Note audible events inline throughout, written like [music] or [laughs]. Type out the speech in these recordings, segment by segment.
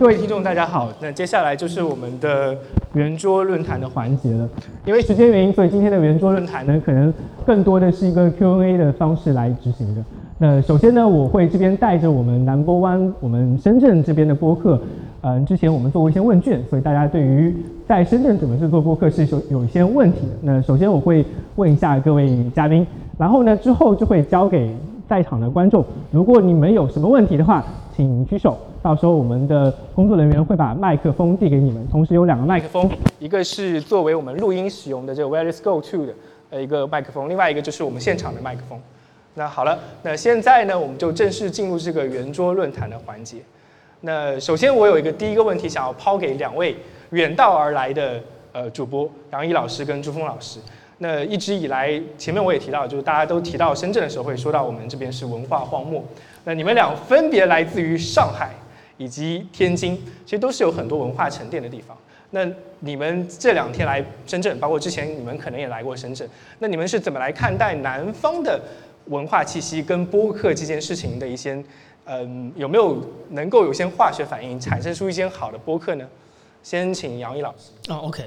各位听众，大家好。那接下来就是我们的圆桌论坛的环节了。因为时间原因，所以今天的圆桌论坛呢，可能更多的是一个 Q&A 的方式来执行的。那首先呢，我会这边带着我们南波湾我们深圳这边的播客，嗯，之前我们做过一些问卷，所以大家对于在深圳怎么制作播客是有有一些问题的。那首先我会问一下各位嘉宾，然后呢之后就会交给在场的观众。如果你们有什么问题的话，请举手。到时候我们的工作人员会把麦克风递给你们，同时有两个麦克风，一个是作为我们录音使用的这个 Wireless Go To 的呃一个麦克风，另外一个就是我们现场的麦克风。那好了，那现在呢，我们就正式进入这个圆桌论坛的环节。那首先我有一个第一个问题想要抛给两位远道而来的呃主播杨毅老师跟朱峰老师。那一直以来，前面我也提到，就是大家都提到深圳的时候会说到我们这边是文化荒漠。那你们俩分别来自于上海。以及天津，其实都是有很多文化沉淀的地方。那你们这两天来深圳，包括之前你们可能也来过深圳，那你们是怎么来看待南方的文化气息跟播客这件事情的一些，嗯，有没有能够有些化学反应，产生出一些好的播客呢？先请杨毅老师。啊，OK。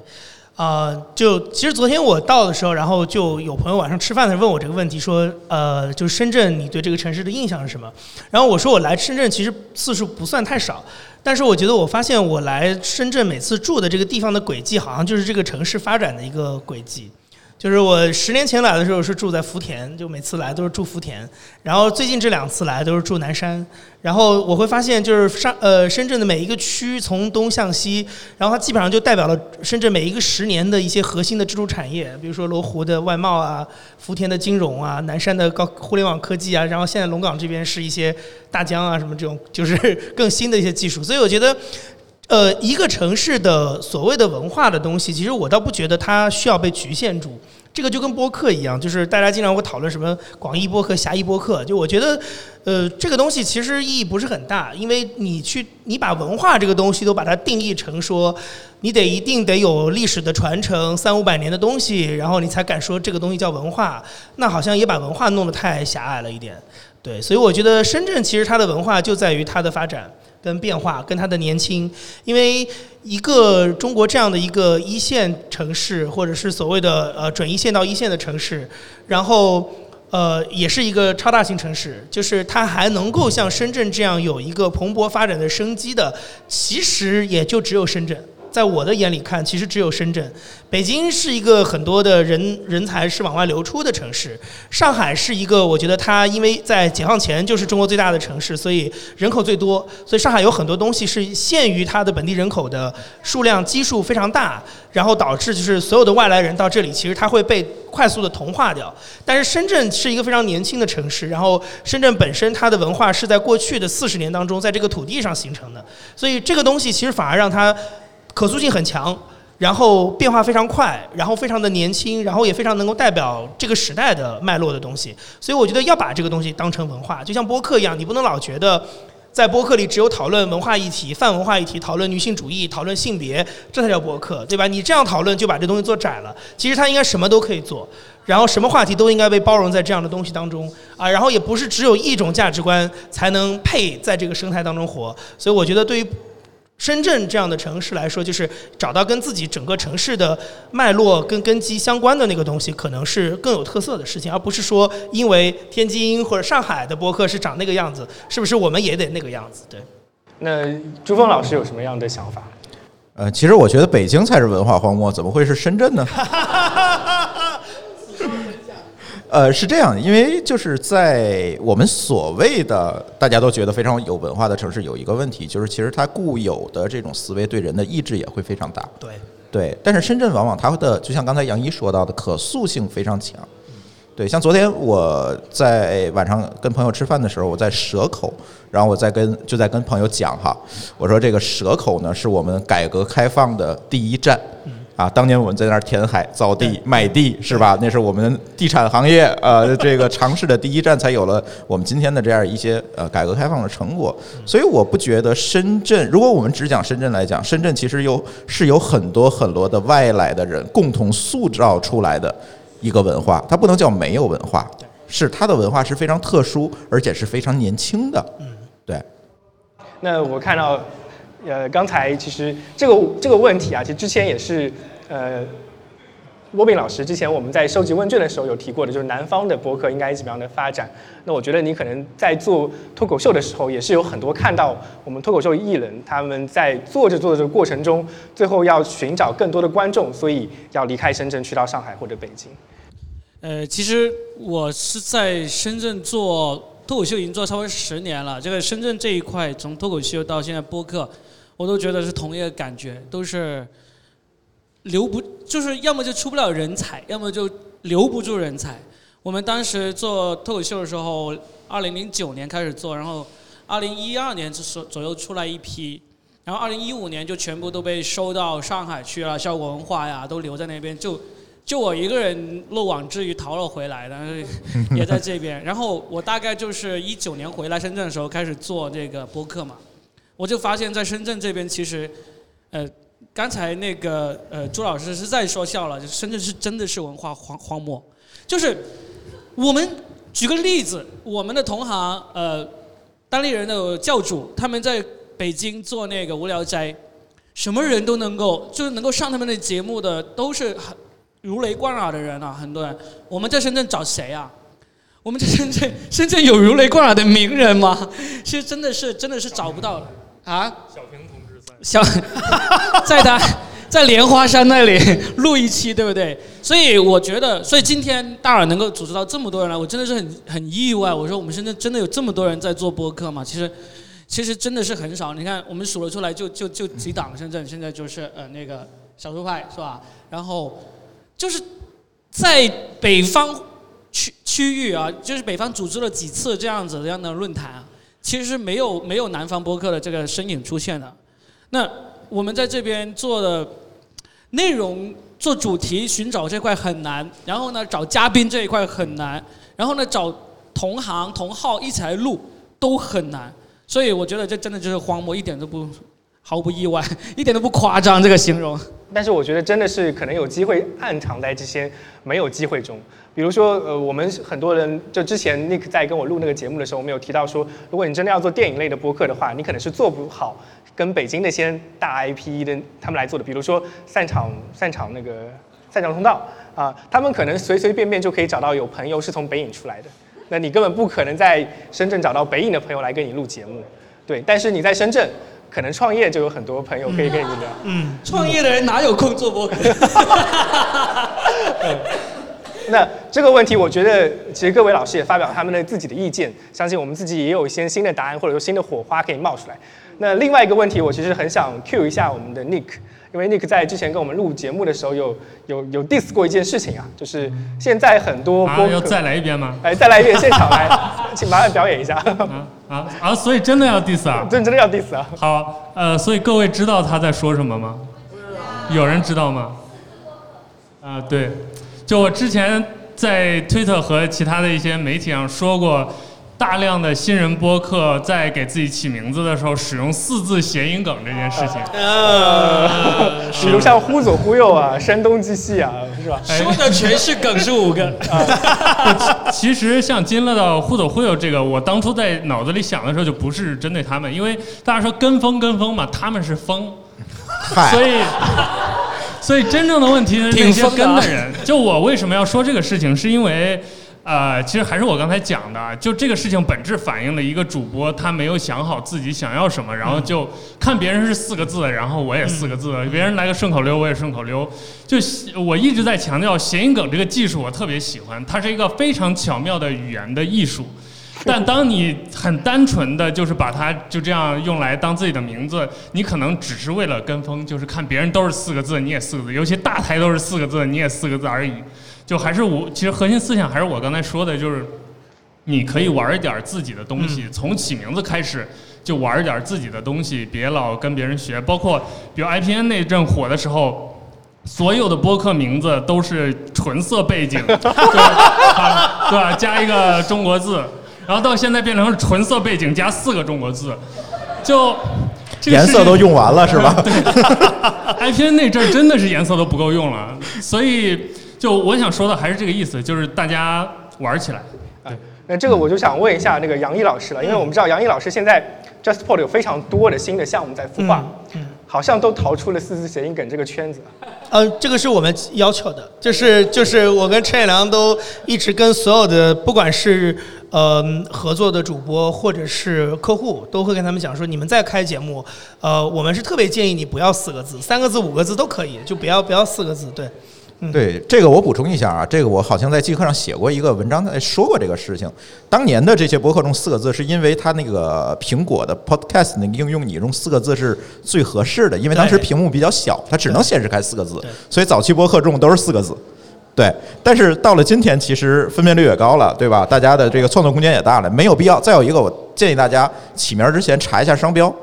啊，就其实昨天我到的时候，然后就有朋友晚上吃饭的时候问我这个问题，说，呃，就深圳，你对这个城市的印象是什么？然后我说我来深圳其实次数不算太少，但是我觉得我发现我来深圳每次住的这个地方的轨迹，好像就是这个城市发展的一个轨迹。就是我十年前来的时候是住在福田，就每次来都是住福田。然后最近这两次来都是住南山。然后我会发现，就是上呃深圳的每一个区从东向西，然后它基本上就代表了深圳每一个十年的一些核心的支柱产业，比如说罗湖的外贸啊，福田的金融啊，南山的高互联网科技啊，然后现在龙岗这边是一些大疆啊什么这种，就是更新的一些技术。所以我觉得。呃，一个城市的所谓的文化的东西，其实我倒不觉得它需要被局限住。这个就跟播客一样，就是大家经常会讨论什么广义播客、狭义播客。就我觉得，呃，这个东西其实意义不是很大，因为你去你把文化这个东西都把它定义成说，你得一定得有历史的传承，三五百年的东西，然后你才敢说这个东西叫文化。那好像也把文化弄得太狭隘了一点。对，所以我觉得深圳其实它的文化就在于它的发展。跟变化，跟它的年轻，因为一个中国这样的一个一线城市，或者是所谓的呃准一线到一线的城市，然后呃也是一个超大型城市，就是它还能够像深圳这样有一个蓬勃发展的生机的，其实也就只有深圳。在我的眼里看，其实只有深圳。北京是一个很多的人人才是往外流出的城市，上海是一个我觉得它因为在解放前就是中国最大的城市，所以人口最多，所以上海有很多东西是限于它的本地人口的数量基数非常大，然后导致就是所有的外来人到这里，其实它会被快速的同化掉。但是深圳是一个非常年轻的城市，然后深圳本身它的文化是在过去的四十年当中在这个土地上形成的，所以这个东西其实反而让它。可塑性很强，然后变化非常快，然后非常的年轻，然后也非常能够代表这个时代的脉络的东西。所以我觉得要把这个东西当成文化，就像播客一样，你不能老觉得在播客里只有讨论文化议题、泛文化议题、讨论女性主义、讨论性别，这才叫播客，对吧？你这样讨论就把这东西做窄了。其实它应该什么都可以做，然后什么话题都应该被包容在这样的东西当中啊。然后也不是只有一种价值观才能配在这个生态当中活。所以我觉得对于。深圳这样的城市来说，就是找到跟自己整个城市的脉络跟根基相关的那个东西，可能是更有特色的事情，而不是说因为天津或者上海的播客是长那个样子，是不是我们也得那个样子？对。那朱峰老师有什么样的想法？呃，其实我觉得北京才是文化荒漠，怎么会是深圳呢？呃，是这样，因为就是在我们所谓的大家都觉得非常有文化的城市，有一个问题，就是其实它固有的这种思维对人的抑制也会非常大。对对，但是深圳往往它的就像刚才杨一说到的，可塑性非常强。对，像昨天我在晚上跟朋友吃饭的时候，我在蛇口，然后我在跟就在跟朋友讲哈，我说这个蛇口呢是我们改革开放的第一站。啊，当年我们在那儿填海造地卖地是吧？那是我们地产行业呃这个尝试的第一站，才有了我们今天的这样一些呃改革开放的成果。所以我不觉得深圳，如果我们只讲深圳来讲，深圳其实有是有很多很多的外来的人共同塑造出来的一个文化，它不能叫没有文化，是它的文化是非常特殊，而且是非常年轻的。嗯，对。那我看到。呃，刚才其实这个这个问题啊，其实之前也是呃。沃宾老师，之前我们在收集问卷的时候有提过的，就是南方的播客应该怎么样的发展。那我觉得你可能在做脱口秀的时候，也是有很多看到我们脱口秀艺人他们在做着做着这个过程中，最后要寻找更多的观众，所以要离开深圳去到上海或者北京。呃，其实我是在深圳做脱口秀已经做超过十年了。这个深圳这一块，从脱口秀到现在播客，我都觉得是同一个感觉，都是。留不就是要么就出不了人才，要么就留不住人才。我们当时做脱口秀的时候，二零零九年开始做，然后二零一二年左左右出来一批，然后二零一五年就全部都被收到上海去了，效果文化呀都留在那边，就就我一个人漏网之鱼逃了回来，但是也在这边。然后我大概就是一九年回来深圳的时候开始做这个播客嘛，我就发现在深圳这边其实，呃。刚才那个呃，朱老师是在说笑了，就深圳是真的是文化荒荒漠，就是我们举个例子，我们的同行呃，当地人的教主他们在北京做那个无聊斋，什么人都能够就是能够上他们的节目的都是很如雷贯耳的人啊，很多人。我们在深圳找谁啊？我们在深圳深圳有如雷贯耳的名人吗？其实真的是真的是找不到了啊。小平同。志在 [laughs] 在他，在莲花山那里录一期，对不对？所以我觉得，所以今天大耳能够组织到这么多人来，我真的是很很意外。我说我们深圳真的有这么多人在做播客吗？其实，其实真的是很少。你看，我们数了出来，就就就几档。深圳现在就是呃那个小猪派是吧？然后就是在北方区区域啊，就是北方组织了几次这样子这样的论坛啊，其实是没有没有南方播客的这个身影出现的。那我们在这边做的内容、做主题寻找这块很难，然后呢找嘉宾这一块很难，然后呢找同行同号一起来录都很难，所以我觉得这真的就是荒漠，一点都不毫不意外，[laughs] 一点都不夸张这个形容。但是我觉得真的是可能有机会暗藏在这些没有机会中，比如说呃我们很多人就之前 Nick 在跟我录那个节目的时候，我们有提到说，如果你真的要做电影类的播客的话，你可能是做不好。跟北京那些大 IP 的他们来做的，比如说散场散场那个散场通道啊，他们可能随随便便就可以找到有朋友是从北影出来的，那你根本不可能在深圳找到北影的朋友来跟你录节目，对。但是你在深圳，可能创业就有很多朋友可以跟你聊。嗯，创业的人哪有空做播客？[laughs] [laughs] 那这个问题，我觉得其实各位老师也发表他们的自己的意见，相信我们自己也有一些新的答案，或者说新的火花可以冒出来。那另外一个问题，我其实很想 cue 一下我们的 Nick，因为 Nick 在之前跟我们录节目的时候，有有有 diss 过一件事情啊，就是现在很多播要再来一遍吗？哎，再来一遍，现场来，[laughs] 请麻烦表演一下。啊啊啊！所以真的要 diss 啊？[laughs] 真真的要 diss 啊？好，呃，所以各位知道他在说什么吗？有人知道吗？啊，对，就我之前在推特和其他的一些媒体上说过。大量的新人播客在给自己起名字的时候使用四字谐音梗这件事情，呃，[laughs] 比如像忽左忽右啊，山东鸡西啊，是吧？[laughs] 说的全是梗，是五个。[laughs] 其实像金乐的忽左忽右这个，我当初在脑子里想的时候就不是针对他们，因为大家说跟风跟风嘛，他们是风，所以所以真正的问题是那些跟的人。就我为什么要说这个事情，是因为。呃，其实还是我刚才讲的，就这个事情本质反映了一个主播他没有想好自己想要什么，然后就看别人是四个字，然后我也四个字，别人来个顺口溜我也顺口溜。就我一直在强调谐音梗这个技术，我特别喜欢，它是一个非常巧妙的语言的艺术。[laughs] 但当你很单纯的就是把它就这样用来当自己的名字，你可能只是为了跟风，就是看别人都是四个字，你也四个字，尤其大台都是四个字，你也四个字而已。就还是我，其实核心思想还是我刚才说的，就是你可以玩一点自己的东西，从起名字开始就玩一点自己的东西，别老跟别人学。包括比如 IPN 那阵火的时候，所有的播客名字都是纯色背景，[laughs] 对吧？加一个中国字，然后到现在变成纯色背景加四个中国字，就颜色都用完了是吧？[laughs] 对，IPN 那阵真的是颜色都不够用了，所以。就我想说的还是这个意思，就是大家玩起来。对，那这个我就想问一下那个杨毅老师了，因为我们知道杨毅老师现在 JustPod 有非常多的新的项目在孵化，好像都逃出了四字谐音梗这个圈子。呃，这个是我们要求的，就是就是我跟陈也良都一直跟所有的不管是呃合作的主播或者是客户，都会跟他们讲说，你们在开节目，呃，我们是特别建议你不要四个字，三个字、五个字都可以，就不要不要四个字，对。对这个我补充一下啊，这个我好像在季课上写过一个文章，在说过这个事情。当年的这些博客中四个字，是因为它那个苹果的 Podcast 那个应用，你用四个字是最合适的，因为当时屏幕比较小，它只能显示开四个字，所以早期博客中都是四个字。对，但是到了今天，其实分辨率也高了，对吧？大家的这个创作空间也大了，没有必要。再有一个，我建议大家起名之前查一下商标，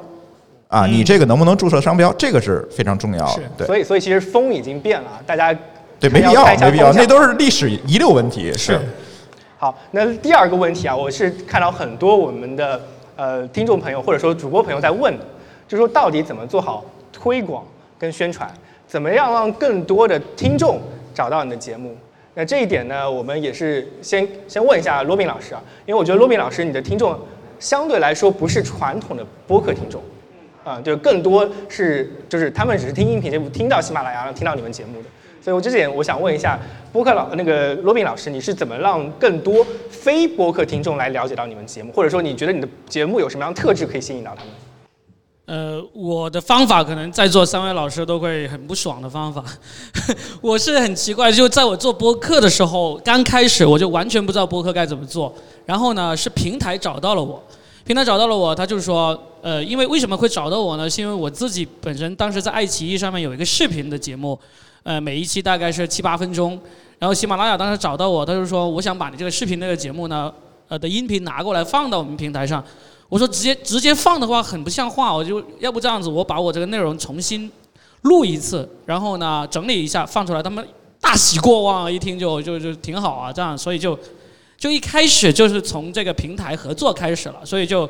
啊，你这个能不能注册商标，这个是非常重要的。对，所以所以其实风已经变了，大家。对，没必要，没必要，那都是历史遗留问题。是。好，那第二个问题啊，我是看到很多我们的呃听众朋友或者说主播朋友在问，就说到底怎么做好推广跟宣传，怎么样让更多的听众找到你的节目？那这一点呢，我们也是先先问一下罗宾老师啊，因为我觉得罗宾老师你的听众相对来说不是传统的播客听众，啊，就更多是就是他们只是听音频节目，听到喜马拉雅听到你们节目的。所以，我这点我想问一下，播客老那个罗宾老师，你是怎么让更多非播客听众来了解到你们节目，或者说你觉得你的节目有什么样的特质可以吸引到他们？呃，我的方法可能在座三位老师都会很不爽的方法。[laughs] 我是很奇怪，就在我做播客的时候，刚开始我就完全不知道播客该怎么做。然后呢，是平台找到了我，平台找到了我，他就是说，呃，因为为什么会找到我呢？是因为我自己本身当时在爱奇艺上面有一个视频的节目。呃，每一期大概是七八分钟，然后喜马拉雅当时找到我，他就说我想把你这个视频那个节目呢，呃的音频拿过来放到我们平台上。我说直接直接放的话很不像话，我就要不这样子，我把我这个内容重新录一次，然后呢整理一下放出来，他们大喜过望，一听就就就挺好啊，这样，所以就就一开始就是从这个平台合作开始了，所以就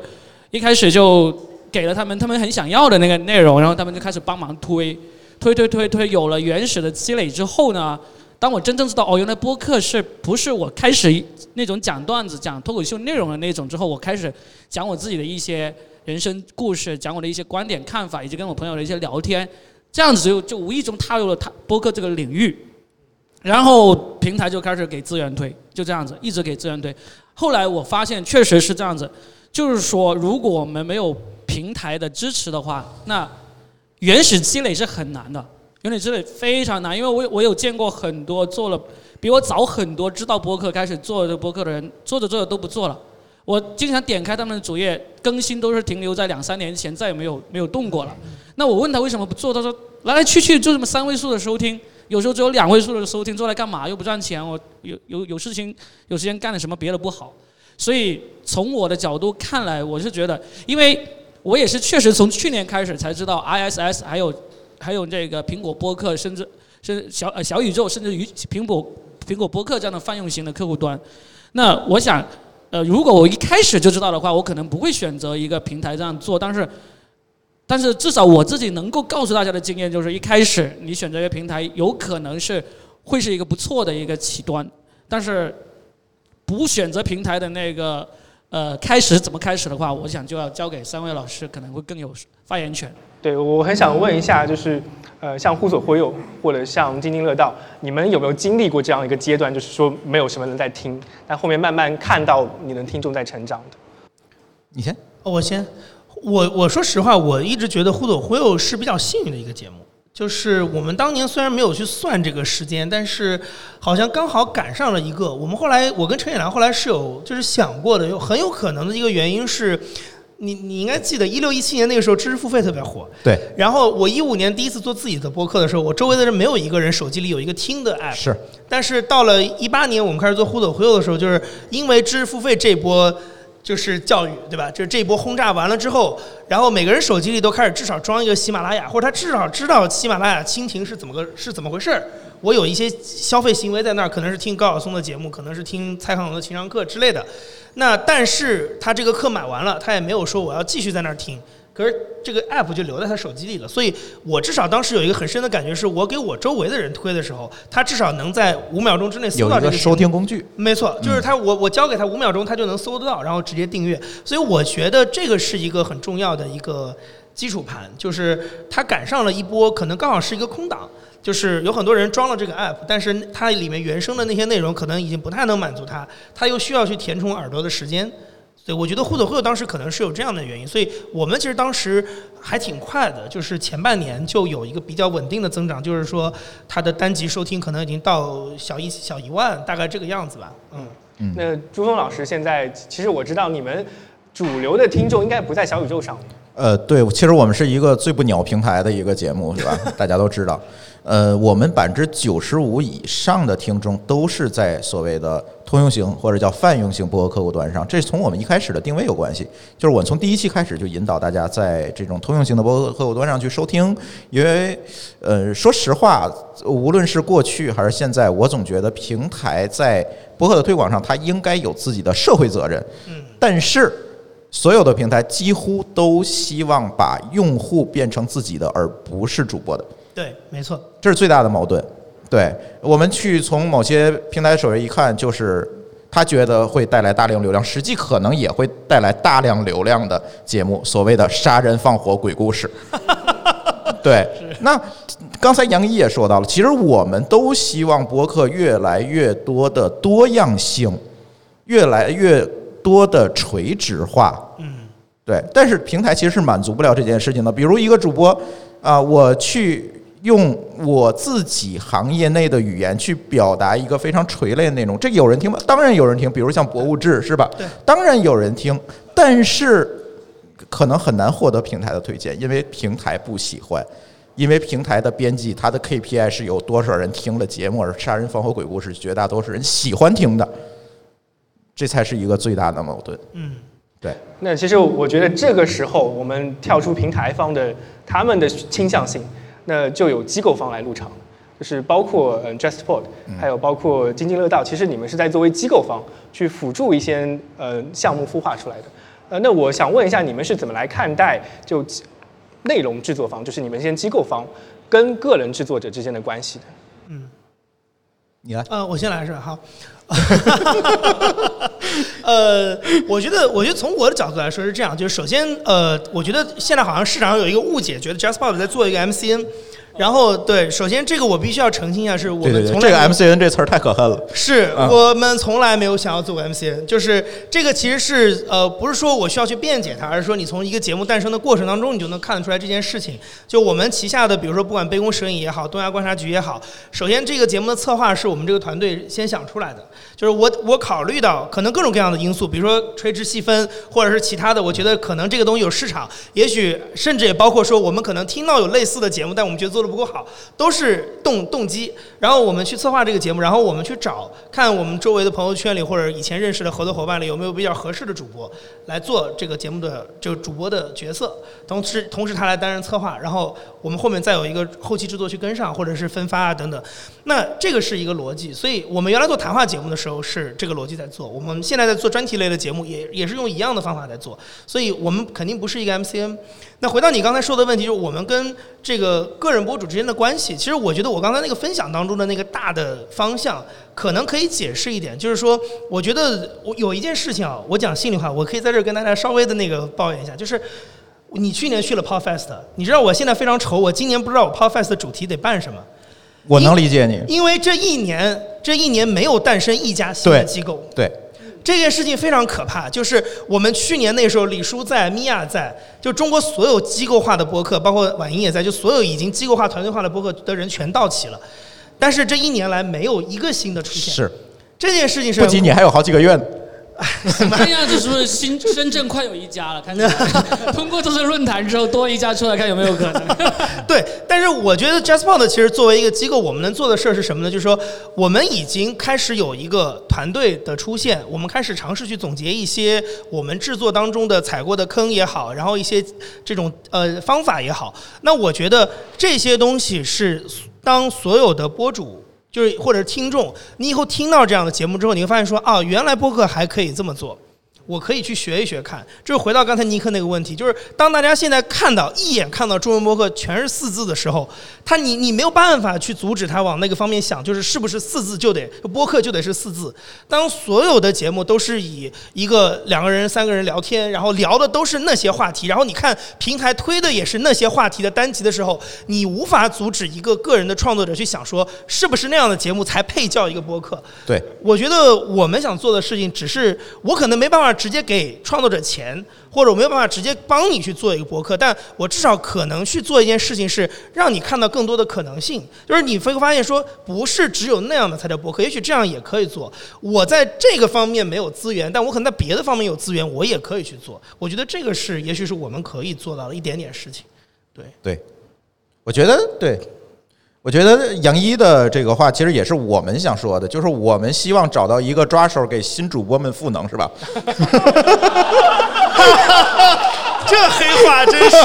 一开始就给了他们他们很想要的那个内容，然后他们就开始帮忙推。推推推推，有了原始的积累之后呢，当我真正知道哦，原来播客是不是我开始那种讲段子、讲脱口秀内容的那种之后，我开始讲我自己的一些人生故事，讲我的一些观点看法，以及跟我朋友的一些聊天，这样子就就无意中踏入了他播客这个领域，然后平台就开始给资源推，就这样子一直给资源推。后来我发现确实是这样子，就是说如果我们没有平台的支持的话，那原始积累是很难的，原始积累非常难，因为我我有见过很多做了比我早很多知道播客开始做这播客的人，做着做着都不做了。我经常点开他们的主页，更新都是停留在两三年前，再也没有没有动过了。那我问他为什么不做，他说来来去去就这么三位数的收听，有时候只有两位数的收听，做来干嘛？又不赚钱，我有有有事情有时间干点什么别的不好。所以从我的角度看来，我是觉得，因为。我也是确实从去年开始才知道，ISS 还有还有这个苹果播客，甚至是小呃小宇宙，甚至于苹果苹果播客这样的泛用型的客户端。那我想，呃，如果我一开始就知道的话，我可能不会选择一个平台这样做。但是，但是至少我自己能够告诉大家的经验就是，一开始你选择一个平台，有可能是会是一个不错的一个起端。但是，不选择平台的那个。呃，开始怎么开始的话，我想就要交给三位老师，可能会更有发言权。对，我很想问一下，就是呃，像互左忽右或者像津津乐道，你们有没有经历过这样一个阶段，就是说没有什么人在听，但后面慢慢看到你的听众在成长的？你先，我先，我我说实话，我一直觉得呼左呼右是比较幸运的一个节目。就是我们当年虽然没有去算这个时间，但是好像刚好赶上了一个。我们后来，我跟陈也良后来是有就是想过的，有很有可能的一个原因是，你你应该记得一六一七年那个时候知识付费特别火。对。然后我一五年第一次做自己的播客的时候，我周围的人没有一个人手机里有一个听的 app。是。但是到了一八年我们开始做互走互右的时候，就是因为知识付费这波。就是教育，对吧？就是这一波轰炸完了之后，然后每个人手机里都开始至少装一个喜马拉雅，或者他至少知道喜马拉雅蜻蜓是怎么个是怎么回事儿。我有一些消费行为在那儿，可能是听高晓松的节目，可能是听蔡康永的情商课之类的。那但是他这个课买完了，他也没有说我要继续在那儿听。可是这个 app 就留在他手机里了。所以我至少当时有一个很深的感觉，是我给我周围的人推的时候，他至少能在五秒钟之内搜到这个个收听工具。没错，就是他，我我交给他五秒钟，他就能搜得到，然后直接订阅。所以我觉得这个是一个很重要的一个基础盘，就是他赶上了一波，可能刚好是一个空档。就是有很多人装了这个 app，但是它里面原生的那些内容可能已经不太能满足他，他又需要去填充耳朵的时间。对，我觉得互走互有当时可能是有这样的原因，所以我们其实当时还挺快的，就是前半年就有一个比较稳定的增长，就是说它的单集收听可能已经到小一小一万，大概这个样子吧。嗯嗯。那朱峰老师现在，其实我知道你们主流的听众应该不在小宇宙上。呃，对，其实我们是一个最不鸟平台的一个节目，是吧？[laughs] 大家都知道。呃，我们百分之九十五以上的听众都是在所谓的通用型或者叫泛用型播客客户端上，这是从我们一开始的定位有关系。就是我从第一期开始就引导大家在这种通用型的播客客户端上去收听，因为呃，说实话，无论是过去还是现在，我总觉得平台在播客的推广上，它应该有自己的社会责任。嗯。但是所有的平台几乎都希望把用户变成自己的，而不是主播的。对，没错，这是最大的矛盾。对我们去从某些平台首页一看，就是他觉得会带来大量流量，实际可能也会带来大量流量的节目，所谓的杀人放火鬼故事。[laughs] 对，那刚才杨一也说到了，其实我们都希望博客越来越多的多样性，越来越多的垂直化。嗯，对，但是平台其实是满足不了这件事情的。比如一个主播啊，我去。用我自己行业内的语言去表达一个非常垂类的内容，这有人听吗？当然有人听，比如像博物志，是吧？对，当然有人听，但是可能很难获得平台的推荐，因为平台不喜欢，因为平台的编辑他的 KPI 是有多少人听了节目，而杀人放火鬼故事绝大多数人喜欢听的，这才是一个最大的矛盾。嗯，对。那其实我觉得这个时候我们跳出平台方的他们的倾向性。那就有机构方来入场，就是包括嗯 JustPod，还有包括津津乐道，其实你们是在作为机构方去辅助一些呃项目孵化出来的。呃，那我想问一下，你们是怎么来看待就内容制作方，就是你们这些机构方跟个人制作者之间的关系的？嗯，你来。呃，我先来是吧？好。[laughs] [laughs] 呃，我觉得，我觉得从我的角度来说是这样，就是首先，呃，我觉得现在好像市场上有一个误解，觉得 JustPod 在做一个 MCN。然后对，首先这个我必须要澄清一下，是我们从这个 MCN 这词儿太可恨了。是我们从来没有想要做过 MCN，就是这个其实是呃不是说我需要去辩解它，而是说你从一个节目诞生的过程当中，你就能看得出来这件事情。就我们旗下的，比如说不管杯弓蛇影也好，东亚观察局也好，首先这个节目的策划是我们这个团队先想出来的，就是我我考虑到可能各种各样的因素，比如说垂直细分或者是其他的，我觉得可能这个东西有市场，也许甚至也包括说我们可能听到有类似的节目，但我们觉得做。做的不够好，都是动动机。然后我们去策划这个节目，然后我们去找看我们周围的朋友圈里或者以前认识的合作伙伴里有没有比较合适的主播来做这个节目的这个主播的角色。同时，同时他来担任策划，然后我们后面再有一个后期制作去跟上，或者是分发啊等等。那这个是一个逻辑。所以我们原来做谈话节目的时候是这个逻辑在做，我们现在在做专题类的节目也也是用一样的方法在做。所以我们肯定不是一个 MCN。那回到你刚才说的问题，就是我们跟这个个人博主之间的关系。其实我觉得我刚才那个分享当中的那个大的方向，可能可以解释一点，就是说，我觉得我有一件事情啊，我讲心里话，我可以在这儿跟大家稍微的那个抱怨一下，就是你去年去了 Podfest，你知道我现在非常愁，我今年不知道我 Podfest 的主题得办什么。我能理解你，因为这一年这一年没有诞生一家新的机构。对。这件事情非常可怕，就是我们去年那时候，李叔在，米娅在，就中国所有机构化的播客，包括婉莹也在，就所有已经机构化、团队化的播客的人全到齐了，但是这一年来没有一个新的出现。是，这件事情是不仅你还有好几个月。看样子是不是新深圳快有一家了？看通过这次论坛之后，多一家出来，看有没有可能？对，但是我觉得 JustPod 其实作为一个机构，我们能做的事儿是什么呢？就是说，我们已经开始有一个团队的出现，我们开始尝试去总结一些我们制作当中的踩过的坑也好，然后一些这种呃方法也好。那我觉得这些东西是当所有的播主。就是或者听众，你以后听到这样的节目之后，你会发现说，啊，原来播客还可以这么做，我可以去学一学看。就是回到刚才尼克那个问题，就是当大家现在看到一眼看到中文播客全是四字的时候，他你你没有办法去阻止他往那个方面想，就是是不是四字就得播客就得是四字。当所有的节目都是以一个两个人、三个人聊天，然后聊的都是那些话题，然后你看平台推的也是那些话题的单集的时候，你无法阻止一个个人的创作者去想说，是不是那样的节目才配叫一个播客？对，我觉得我们想做的事情，只是我可能没办法直接给创作者钱，或者我没有办法直接帮你去做一个博客，但我至少可能去做一件事情，是让你看到更多的可能性。就是你会发现说，不是只有那样的才叫博客，也许这样也可以做。我在这个方面没有资源，但我可能在别的方面有资源，我也可以去做。我觉得这个是，也许是我们可以做到的一点点事情。对对，我觉得对。我觉得杨一的这个话其实也是我们想说的，就是我们希望找到一个抓手给新主播们赋能，是吧？[laughs] 这黑话真是，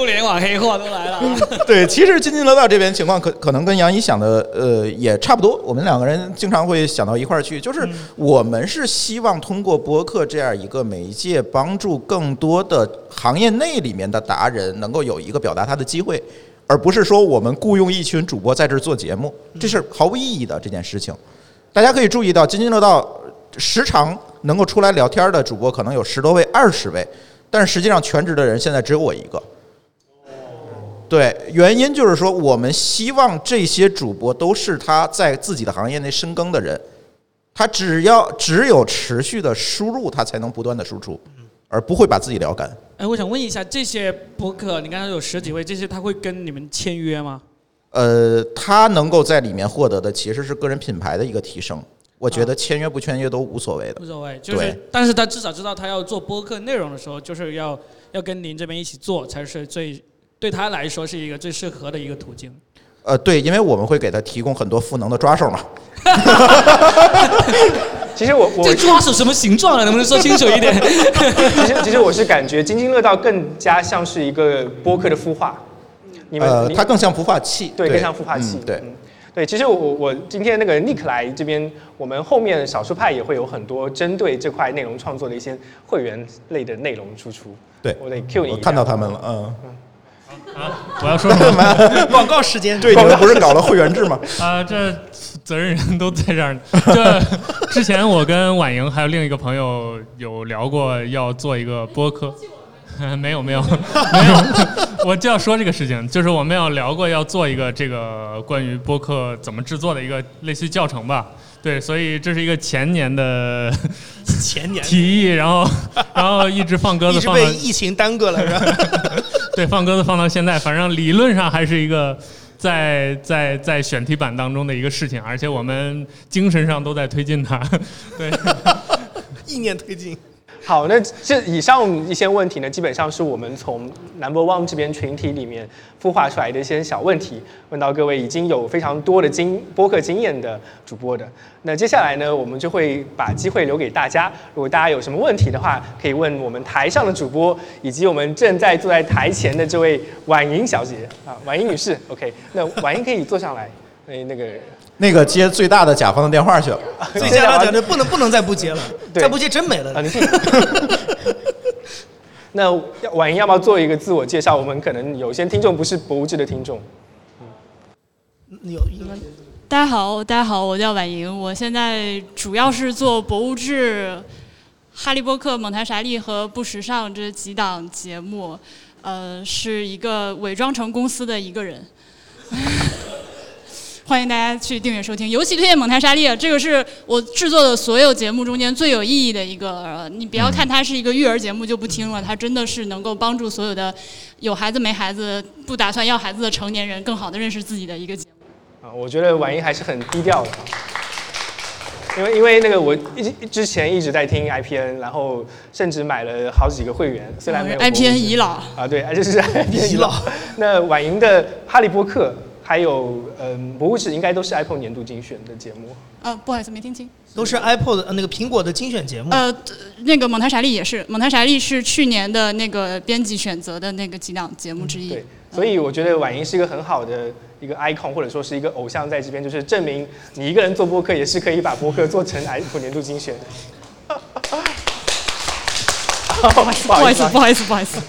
互联网黑货都来了。对，其实津津乐道这边情况可可能跟杨一想的呃也差不多，我们两个人经常会想到一块儿去，就是我们是希望通过播客这样一个媒介，帮助更多的行业内里面的达人能够有一个表达他的机会，而不是说我们雇佣一群主播在这儿做节目，这是毫无意义的这件事情。大家可以注意到，津津乐道时常能够出来聊天的主播可能有十多位、二十位，但是实际上全职的人现在只有我一个。对，原因就是说，我们希望这些主播都是他在自己的行业内深耕的人，他只要只有持续的输入，他才能不断的输出，而不会把自己聊干。哎，我想问一下，这些博客，你刚才有十几位，这些他会跟你们签约吗？呃，他能够在里面获得的其实是个人品牌的一个提升。我觉得签约不签约都无所谓的，无所谓。就是，但是他至少知道他要做播客内容的时候，就是要要跟您这边一起做，才是最对他来说是一个最适合的一个途径。呃，对，因为我们会给他提供很多赋能的抓手嘛。[laughs] 其实我我这抓手什么形状啊？能不能说清楚一点？[laughs] 其实其实我是感觉津津乐道更加像是一个播客的孵化。你们呃，它更像孵化器，对，更像孵化器，对。对，其实我我今天那个 Nick 来这边，我们后面少数派也会有很多针对这块内容创作的一些会员类的内容输出。对，我得 Q 你。看到他们了，嗯嗯。啊，我要说什么？[laughs] 广告时间。对，你们不是搞了会员制吗？啊，这责任人都在这儿呢。这之前我跟婉莹还有另一个朋友有聊过，要做一个播客。没有没有没有，[laughs] 我就要说这个事情，就是我们要聊过要做一个这个关于播客怎么制作的一个类似于教程吧。对，所以这是一个前年的前年 [laughs] 提议，然后然后一直放鸽子，放被疫情耽搁了，是吧？对，放鸽子放到现在，反正理论上还是一个在在在选题版当中的一个事情，而且我们精神上都在推进它。[laughs] 对，[laughs] 意念推进。好，那这以上一些问题呢，基本上是我们从 Number One 这边群体里面孵化出来的一些小问题，问到各位已经有非常多的经播客经验的主播的。那接下来呢，我们就会把机会留给大家，如果大家有什么问题的话，可以问我们台上的主播，以及我们正在坐在台前的这位婉莹小姐啊，婉莹女士。OK，那婉莹可以坐上来，哎，那个。那个接最大的甲方的电话去了，[laughs] 最大的讲不能不能再不接了，[laughs] 再不接真没了。[laughs] 那婉莹要不要做一个自我介绍？我们可能有些听众不是博物志的听众。有应该。大家好，大家好，我叫婉莹，我现在主要是做博物志、哈利波特、蒙台莎利和不时尚这几档节目，呃，是一个伪装成公司的一个人。欢迎大家去订阅收听，尤其推荐蒙台莎莉，这个是我制作的所有节目中间最有意义的一个。你不要看它是一个育儿节目就不听了，它真的是能够帮助所有的有孩子没孩子、不打算要孩子的成年人更好的认识自己的一个节目。啊，我觉得婉莹还是很低调的，因为因为那个我一之前一直在听 IPN，然后甚至买了好几个会员，虽然没有 IPN 已老啊，对，就是 IPN 已 [laughs] 老。那婉莹的哈利波特。还有嗯，博物志应该都是 Apple 年度精选的节目。呃，不好意思，没听清。都是 Apple 的那个苹果的精选节目。呃，那个蒙台莎利也是，蒙台莎利是去年的那个编辑选择的那个几档节目之一。对，所以我觉得婉莹是一个很好的一个 icon，或者说是一个偶像，在这边就是证明你一个人做播客也是可以把播客做成 Apple 年度精选的。不好意思，不好意思，不好意思，不好意思。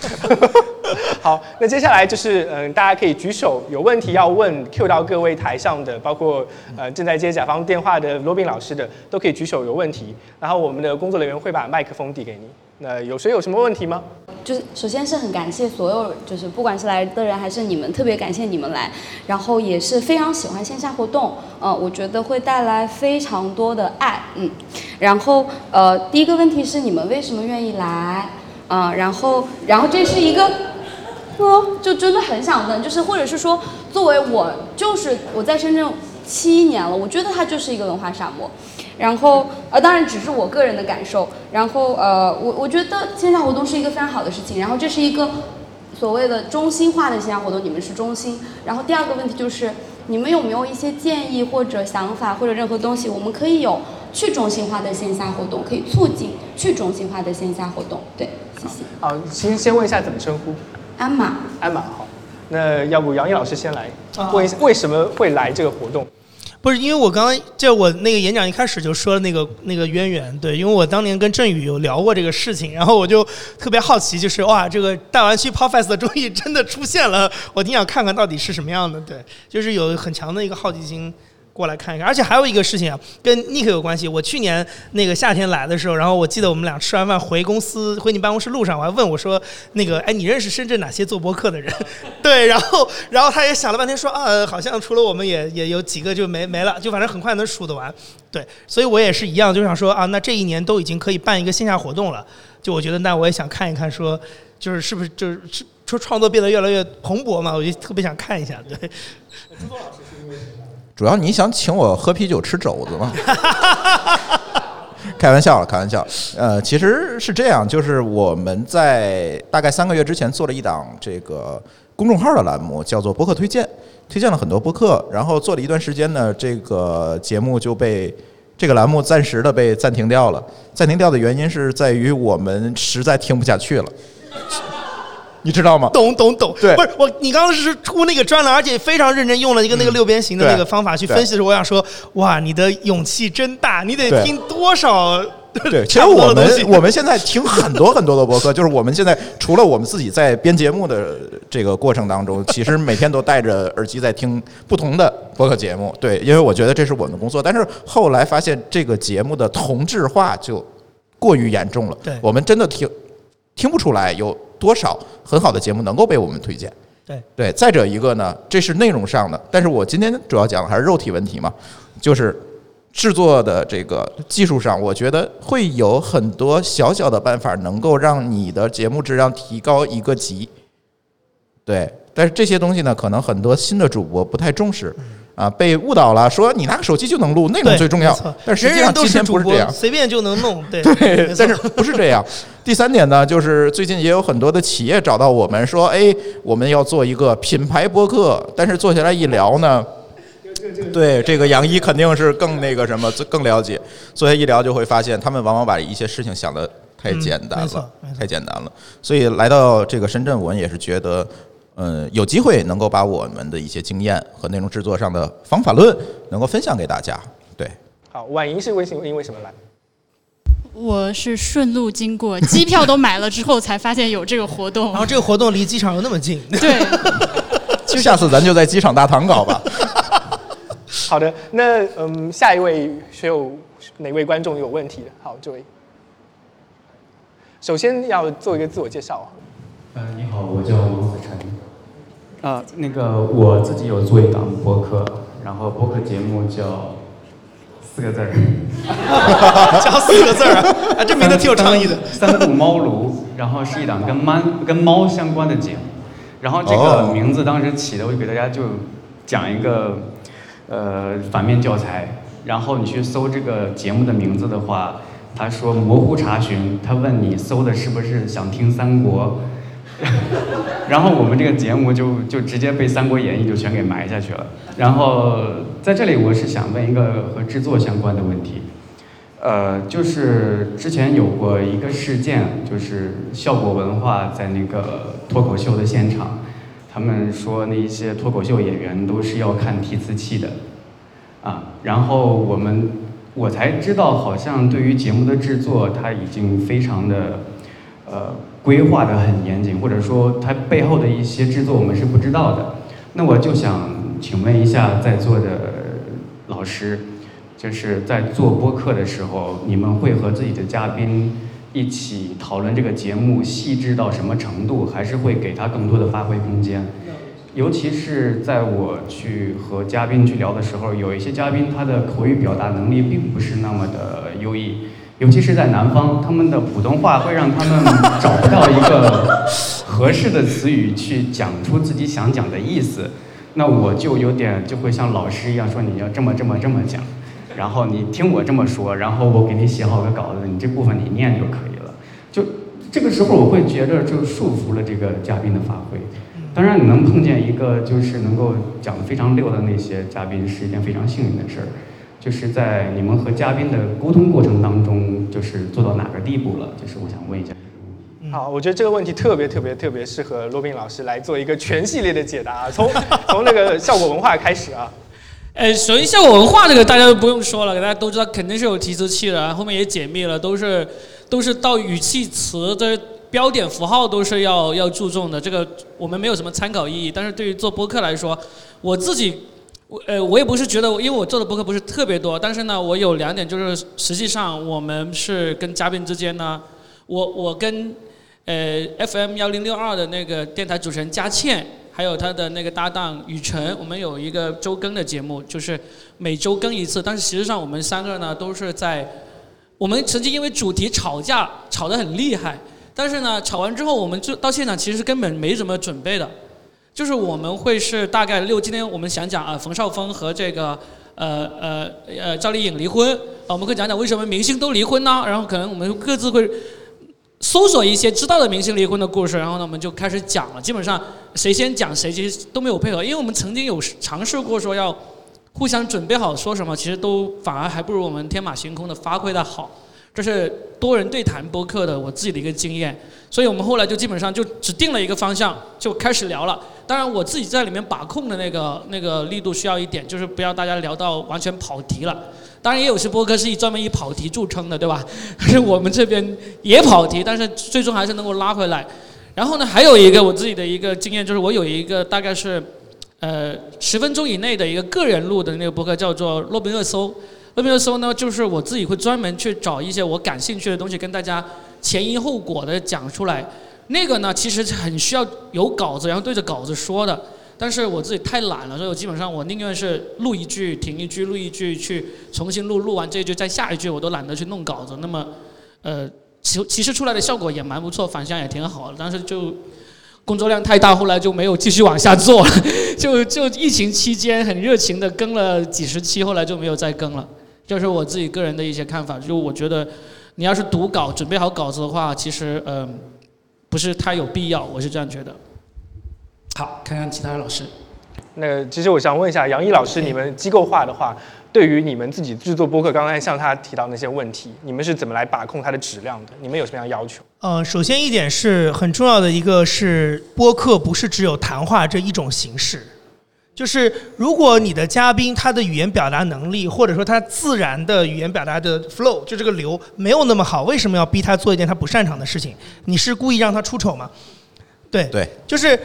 [laughs] 好，那接下来就是嗯，大家可以举手，有问题要问 Q 到各位台上的，包括呃正在接甲方电话的罗宾老师的，都可以举手有问题，然后我们的工作人员会把麦克风递给你。那有谁有什么问题吗？就是首先是很感谢所有，就是不管是来的人还是你们，特别感谢你们来，然后也是非常喜欢线下活动，呃，我觉得会带来非常多的爱，嗯，然后呃，第一个问题是你们为什么愿意来？啊，然后然后这是一个，哦，就真的很想问，就是或者是说，作为我就是我在深圳七年了，我觉得它就是一个文化沙漠。然后，呃，当然只是我个人的感受。然后，呃，我我觉得线下活动是一个非常好的事情。然后，这是一个所谓的中心化的线下活动，你们是中心。然后，第二个问题就是，你们有没有一些建议或者想法或者任何东西，我们可以有去中心化的线下活动，可以促进去中心化的线下活动。对，谢谢。好，先先问一下怎么称呼？鞍马。鞍马，好。那要不杨毅老师先来问一下，为什么会来这个活动？不是，因为我刚刚就我那个演讲一开始就说了那个那个渊源，对，因为我当年跟振宇有聊过这个事情，然后我就特别好奇，就是哇，这个大湾区 Podfest 终于真的出现了，我挺想看看到底是什么样的，对，就是有很强的一个好奇心。过来看一看，而且还有一个事情啊，跟 Nick 有关系。我去年那个夏天来的时候，然后我记得我们俩吃完饭回公司回你办公室路上，我还问我说，那个哎，你认识深圳哪些做播客的人？[laughs] 对，然后然后他也想了半天说啊，好像除了我们也也有几个就没没了，就反正很快能数得完。对，所以我也是一样，就想说啊，那这一年都已经可以办一个线下活动了，就我觉得那我也想看一看，说就是是不是就是说创作变得越来越蓬勃嘛，我就特别想看一下。对。朱东老师是因为主要你想请我喝啤酒吃肘子吗？[laughs] 开玩笑了，开玩笑。呃，其实是这样，就是我们在大概三个月之前做了一档这个公众号的栏目，叫做播客推荐，推荐了很多播客。然后做了一段时间呢，这个节目就被这个栏目暂时的被暂停掉了。暂停掉的原因是在于我们实在听不下去了。你知道吗？懂懂懂。对，不是我，你刚刚是出那个专栏，而且非常认真，用了一个那个六边形的那个方法去分析的时候，我想说，哇，你的勇气真大！你得听多少？[laughs] 对，其实我们我们现在听很多很多的博客，[laughs] 就是我们现在除了我们自己在编节目的这个过程当中，[laughs] 其实每天都戴着耳机在听不同的博客节目。对，因为我觉得这是我们的工作。但是后来发现这个节目的同质化就过于严重了。对，我们真的听听不出来有。多少很好的节目能够被我们推荐？对对，再者一个呢，这是内容上的，但是我今天主要讲的还是肉体问题嘛，就是制作的这个技术上，我觉得会有很多小小的办法能够让你的节目质量提高一个级。对，但是这些东西呢，可能很多新的主播不太重视。啊，被误导了，说你拿个手机就能录，内容最重要。但实际上今天不是这样，随便就能弄。[laughs] 对对，但是不是这样？第三点呢，就是最近也有很多的企业找到我们说，哎，我们要做一个品牌播客，但是坐下来一聊呢，对这个杨一肯定是更那个什么，更了解。坐下一聊就会发现，他们往往把一些事情想的太简单了，太简单了。所以来到这个深圳，我们也是觉得。嗯，有机会能够把我们的一些经验和内容制作上的方法论能够分享给大家。对，好，婉莹是为什么因为什么来？我是顺路经过，机票都买了之后才发现有这个活动。然后这个活动离机场又那么近，对，就下次咱就在机场大堂搞吧。[laughs] 好的，那嗯，下一位是有哪位观众有问题的？好，这位，首先要做一个自我介绍。嗯，你好，我叫王子晨。啊，那个我自己有做一档播客，然后播客节目叫四个字儿，[laughs] 叫四个字儿啊，[laughs] 这名字挺有创意的。三顾猫庐，然后是一档跟猫跟猫相关的节目，然后这个名字当时起的，我给大家就讲一个呃反面教材，然后你去搜这个节目的名字的话，他说模糊查询，他问你搜的是不是想听三国。[laughs] 然后我们这个节目就就直接被《三国演义》就全给埋下去了。然后在这里，我是想问一个和制作相关的问题，呃，就是之前有过一个事件，就是效果文化在那个脱口秀的现场，他们说那一些脱口秀演员都是要看提词器的，啊，然后我们我才知道，好像对于节目的制作，它已经非常的呃规划的很严谨，或者说它背后的一些制作我们是不知道的。那我就想请问一下在座的老师，就是在做播客的时候，你们会和自己的嘉宾一起讨论这个节目细致到什么程度，还是会给他更多的发挥空间？尤其是在我去和嘉宾去聊的时候，有一些嘉宾他的口语表达能力并不是那么的优异，尤其是在南方，他们的普通话会让他们找不到一个 [laughs] 合适的词语去讲出自己想讲的意思。那我就有点就会像老师一样说你要这么这么这么讲，然后你听我这么说，然后我给你写好个稿子，你这部分你念就可以了。就这个时候我会觉得就束缚了这个嘉宾的发挥。当然，你能碰见一个就是能够讲得非常溜的那些嘉宾，是一件非常幸运的事儿。就是在你们和嘉宾的沟通过程当中，就是做到哪个地步了？就是我想问一下。好，我觉得这个问题特别特别特别适合罗宾老师来做一个全系列的解答，从 [laughs] 从那个效果文化开始啊。呃，首先效果文化这个大家都不用说了，大家都知道肯定是有提词器的，后面也解密了，都是都是到语气词的。标点符号都是要要注重的，这个我们没有什么参考意义。但是对于做播客来说，我自己，我呃，我也不是觉得，因为我做的博客不是特别多。但是呢，我有两点，就是实际上我们是跟嘉宾之间呢，我我跟呃 FM 幺零六二的那个电台主持人佳倩，还有他的那个搭档雨辰，我们有一个周更的节目，就是每周更一次。但是实际上我们三个呢，都是在我们曾经因为主题吵架，吵得很厉害。但是呢，吵完之后，我们就到现场，其实根本没怎么准备的，就是我们会是大概六，今天我们想讲啊，冯绍峰和这个呃呃呃赵丽颖离婚，啊，我们会讲讲为什么明星都离婚呢？然后可能我们各自会搜索一些知道的明星离婚的故事，然后呢，我们就开始讲了。基本上谁先讲谁其实都没有配合，因为我们曾经有尝试过说要互相准备好说什么，其实都反而还不如我们天马行空的发挥的好。这是多人对谈播客的我自己的一个经验，所以我们后来就基本上就只定了一个方向，就开始聊了。当然我自己在里面把控的那个那个力度需要一点，就是不要大家聊到完全跑题了。当然也有些播客是以专门以跑题著称的，对吧？但是我们这边也跑题，但是最终还是能够拉回来。然后呢，还有一个我自己的一个经验，就是我有一个大概是呃十分钟以内的一个个人录的那个播客，叫做洛宾热搜。那边的时候呢，就是我自己会专门去找一些我感兴趣的东西，跟大家前因后果的讲出来。那个呢，其实很需要有稿子，然后对着稿子说的。但是我自己太懒了，所以我基本上我宁愿是录一句停一句，录一句去重新录，录完这一句再下一句，我都懒得去弄稿子。那么，呃，其其实出来的效果也蛮不错，反响也挺好的。但是就工作量太大，后来就没有继续往下做了。[laughs] 就就疫情期间很热情的更了几十期，后来就没有再更了。就是我自己个人的一些看法，就我觉得，你要是读稿准备好稿子的话，其实嗯，不是太有必要，我是这样觉得。好，看看其他的老师。那其实我想问一下杨毅老师，你们机构化的话，对于你们自己制作播客，刚才像他提到那些问题，你们是怎么来把控它的质量的？你们有什么样要求？呃，首先一点是很重要的一个是播客不是只有谈话这一种形式。就是如果你的嘉宾他的语言表达能力，或者说他自然的语言表达的 flow，就这个流没有那么好，为什么要逼他做一件他不擅长的事情？你是故意让他出丑吗？对对，就是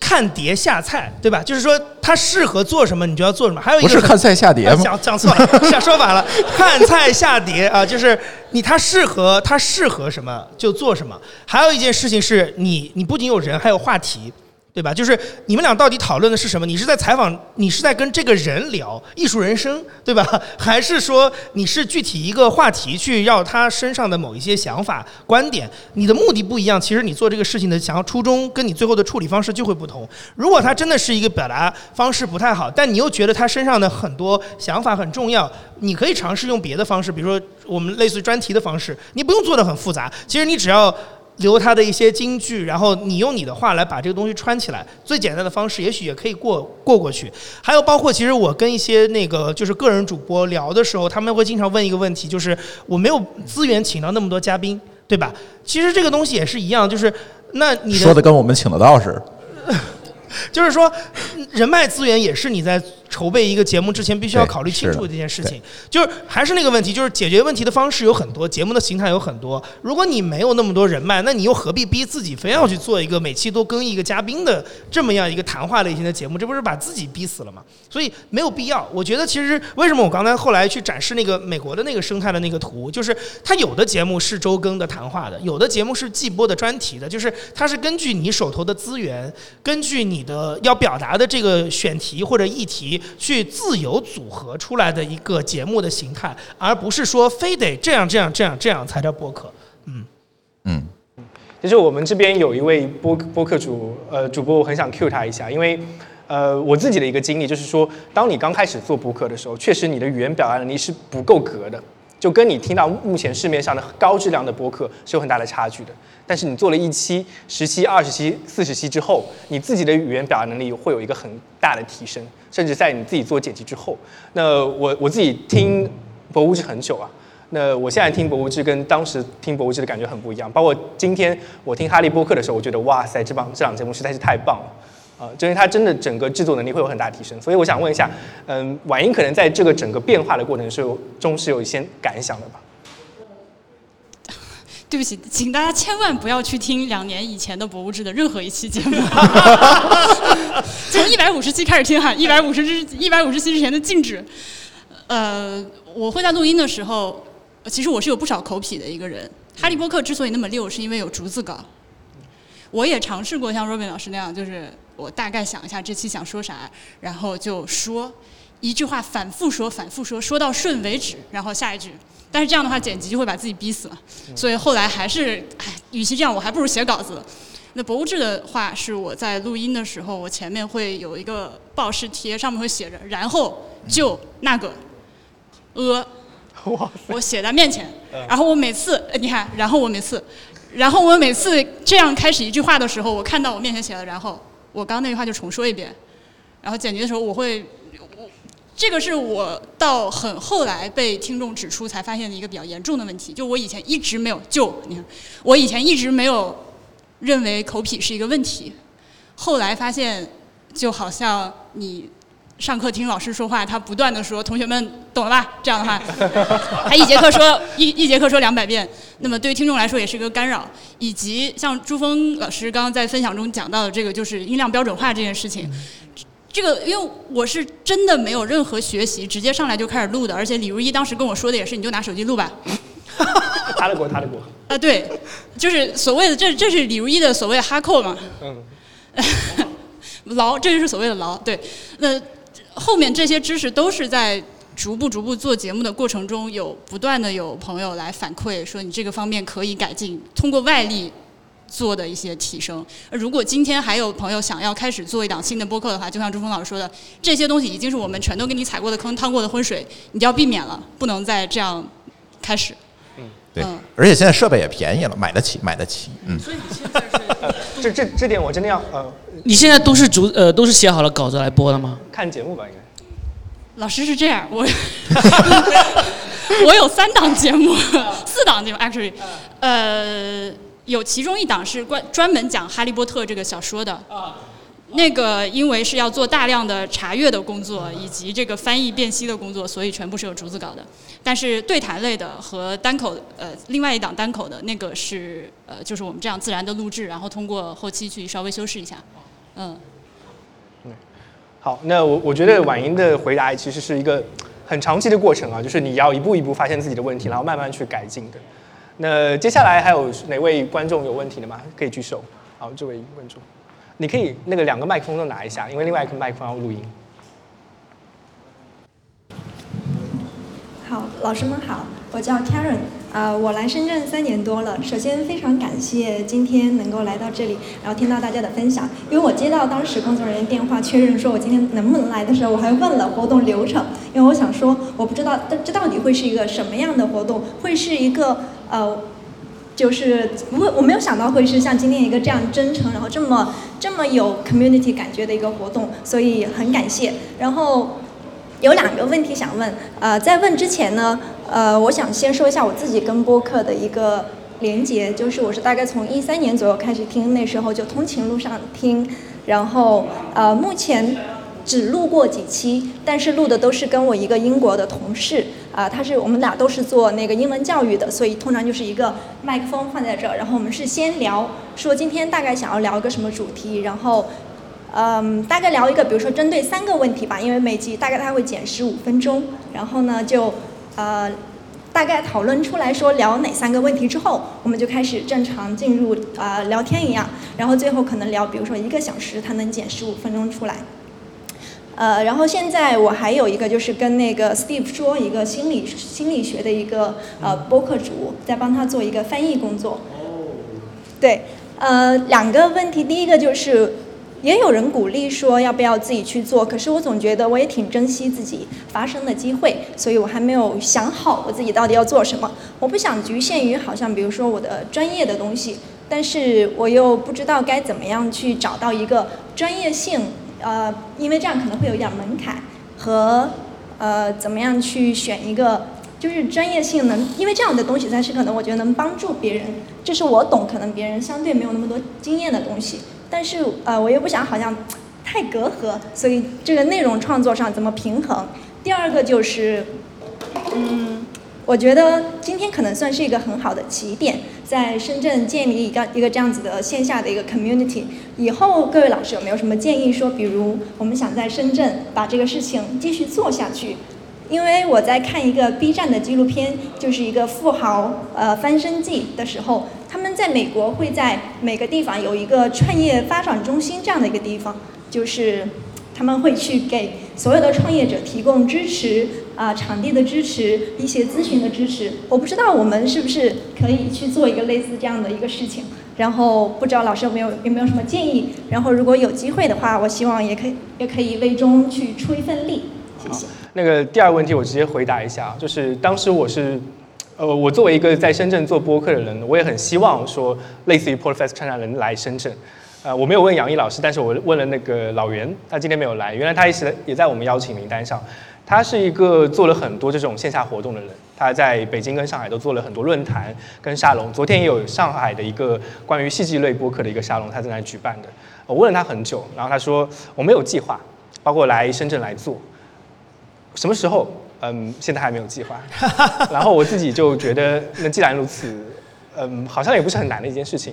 看碟下菜，对吧？就是说他适合做什么，你就要做什么。还有一个不是看菜下碟吗？讲讲错了，下说反了，[laughs] 看菜下碟啊，就是你他适合他适合什么就做什么。还有一件事情是你你不仅有人，还有话题。对吧？就是你们俩到底讨论的是什么？你是在采访，你是在跟这个人聊艺术人生，对吧？[laughs] 还是说你是具体一个话题去要他身上的某一些想法、观点？你的目的不一样，其实你做这个事情的想要初衷跟你最后的处理方式就会不同。如果他真的是一个表达方式不太好，但你又觉得他身上的很多想法很重要，你可以尝试用别的方式，比如说我们类似于专题的方式，你不用做的很复杂，其实你只要。留他的一些金句，然后你用你的话来把这个东西穿起来，最简单的方式也许也可以过过过去。还有包括其实我跟一些那个就是个人主播聊的时候，他们会经常问一个问题，就是我没有资源请到那么多嘉宾，对吧？其实这个东西也是一样，就是那你说的跟我们请得到似的。[laughs] 就是说，人脉资源也是你在筹备一个节目之前必须要考虑清楚的这件事情。就是还是那个问题，就是解决问题的方式有很多，节目的形态有很多。如果你没有那么多人脉，那你又何必逼自己非要去做一个每期都更一个嘉宾的这么样一个谈话类型的节目？这不是把自己逼死了吗？所以没有必要。我觉得其实为什么我刚才后来去展示那个美国的那个生态的那个图，就是它有的节目是周更的谈话的，有的节目是季播的专题的，就是它是根据你手头的资源，根据你。的要表达的这个选题或者议题，去自由组合出来的一个节目的形态，而不是说非得这样这样这样这样才叫播客。嗯嗯，其实我们这边有一位播播客主呃主播，我很想 cue 他一下，因为呃我自己的一个经历就是说，当你刚开始做播客的时候，确实你的语言表达能力是不够格的。就跟你听到目前市面上的高质量的播客是有很大的差距的，但是你做了一期、十期、二十期、四十期之后，你自己的语言表达能力会有一个很大的提升，甚至在你自己做剪辑之后，那我我自己听博物志很久啊，那我现在听博物志跟当时听博物志的感觉很不一样，包括今天我听哈利波特的时候，我觉得哇塞，这帮这档节目实在是太棒了。啊，就是它真的整个制作能力会有很大提升，所以我想问一下，嗯，婉英可能在这个整个变化的过程是有中是有一些感想的吧？[laughs] 对不起，请大家千万不要去听两年以前的《博物志》的任何一期节目，[laughs] 从一百五十期开始听哈，一百五十之一百五十期之前的禁止。呃，我会在录音的时候，其实我是有不少口癖的一个人。《哈利波特》之所以那么溜，是因为有竹子稿。我也尝试过像 Robin 老师那样，就是。我大概想一下这期想说啥，然后就说一句话，反复说，反复说，说到顺为止，然后下一句。但是这样的话，剪辑就会把自己逼死了。所以后来还是，唉，与其这样，我还不如写稿子。那博物志的话，是我在录音的时候，我前面会有一个报时贴，上面会写着，然后就那个，呃，我写在面前，然后我每次，你看，然后我每次，然后我每次这样开始一句话的时候，我看到我面前写的然后。我刚刚那句话就重说一遍，然后剪辑的时候我会，我这个是我到很后来被听众指出才发现的一个比较严重的问题，就我以前一直没有就你看，我以前一直没有认为口癖是一个问题，后来发现就好像你。上课听老师说话，他不断的说：“同学们懂了吧？”这样的话，[laughs] 他一节课说一一节课说两百遍，那么对于听众来说也是一个干扰。以及像朱峰老师刚刚在分享中讲到的这个，就是音量标准化这件事情。这个因为我是真的没有任何学习，直接上来就开始录的。而且李如一当时跟我说的也是，你就拿手机录吧。他的锅，他的锅。啊，对，就是所谓的这这是李如一的所谓哈扣嘛。嗯。[laughs] 牢，这就是所谓的牢。对，那。后面这些知识都是在逐步逐步做节目的过程中，有不断的有朋友来反馈说你这个方面可以改进，通过外力做的一些提升。如果今天还有朋友想要开始做一档新的播客的话，就像朱峰老师说的，这些东西已经是我们全都给你踩过的坑、趟过的浑水，你就要避免了，不能再这样开始。嗯，对。而且现在设备也便宜了，买得起，买得起。嗯。所以你现在是这这这点我真的要呃。你现在都是主呃都是写好了稿子来播的吗？看节目吧，应该。老师是这样，我 [laughs] 我有三档节目，[laughs] 四档节目，actually，呃，有其中一档是关专门讲《哈利波特》这个小说的。那个因为是要做大量的查阅的工作，以及这个翻译辨析的工作，所以全部是有逐字稿的。但是对谈类的和单口，呃，另外一档单口的那个是呃，就是我们这样自然的录制，然后通过后期去稍微修饰一下，嗯。好，那我我觉得婉莹的回答其实是一个很长期的过程啊，就是你要一步一步发现自己的问题，然后慢慢去改进的。那接下来还有哪位观众有问题的吗？可以举手。好，这位观众。你可以那个两个麦克风都拿一下，因为另外一个麦克风要录音。好，老师们好，我叫 Karen，呃，我来深圳三年多了。首先非常感谢今天能够来到这里，然后听到大家的分享。因为我接到当时工作人员电话确认说我今天能不能来的时候，我还问了活动流程，因为我想说我不知道这这到底会是一个什么样的活动，会是一个呃。就是不会，我没有想到会是像今天一个这样真诚，然后这么这么有 community 感觉的一个活动，所以很感谢。然后有两个问题想问，呃，在问之前呢，呃，我想先说一下我自己跟播客的一个连接，就是我是大概从一三年左右开始听，那时候就通勤路上听，然后呃，目前。只录过几期，但是录的都是跟我一个英国的同事啊，他是我们俩都是做那个英文教育的，所以通常就是一个麦克风放在这儿，然后我们是先聊说今天大概想要聊一个什么主题，然后嗯大概聊一个，比如说针对三个问题吧，因为每集大概他会减十五分钟，然后呢就呃大概讨论出来说聊哪三个问题之后，我们就开始正常进入啊聊天一样，然后最后可能聊比如说一个小时，他能减十五分钟出来。呃，然后现在我还有一个就是跟那个 Steve 说一个心理心理学的一个呃播客主，在帮他做一个翻译工作。对，呃，两个问题，第一个就是，也有人鼓励说要不要自己去做，可是我总觉得我也挺珍惜自己发声的机会，所以我还没有想好我自己到底要做什么。我不想局限于好像比如说我的专业的东西，但是我又不知道该怎么样去找到一个专业性。呃，因为这样可能会有一点门槛和呃，怎么样去选一个就是专业性能，因为这样的东西才是可能我觉得能帮助别人，这是我懂，可能别人相对没有那么多经验的东西，但是呃，我又不想好像太隔阂，所以这个内容创作上怎么平衡？第二个就是，嗯，我觉得今天可能算是一个很好的起点。在深圳建立一个一个这样子的线下的一个 community，以后各位老师有没有什么建议？说比如我们想在深圳把这个事情继续做下去，因为我在看一个 B 站的纪录片，就是一个富豪呃翻身记的时候，他们在美国会在每个地方有一个创业发展中心这样的一个地方，就是他们会去给所有的创业者提供支持。啊，场地的支持，一些咨询的支持，我不知道我们是不是可以去做一个类似这样的一个事情。然后不知道老师有没有有没有什么建议？然后如果有机会的话，我希望也可以也可以为中去出一份力。谢谢。那个第二个问题我直接回答一下，就是当时我是，呃，我作为一个在深圳做播客的人，我也很希望说类似于 Podcast 看看人来深圳。呃，我没有问杨毅老师，但是我问了那个老袁，他今天没有来，原来他一直也在我们邀请名单上。他是一个做了很多这种线下活动的人，他在北京跟上海都做了很多论坛跟沙龙。昨天也有上海的一个关于戏剧类播客的一个沙龙，他正在举办的。我问了他很久，然后他说我没有计划，包括来深圳来做，什么时候？嗯，现在还没有计划。然后我自己就觉得，那既然如此，嗯，好像也不是很难的一件事情，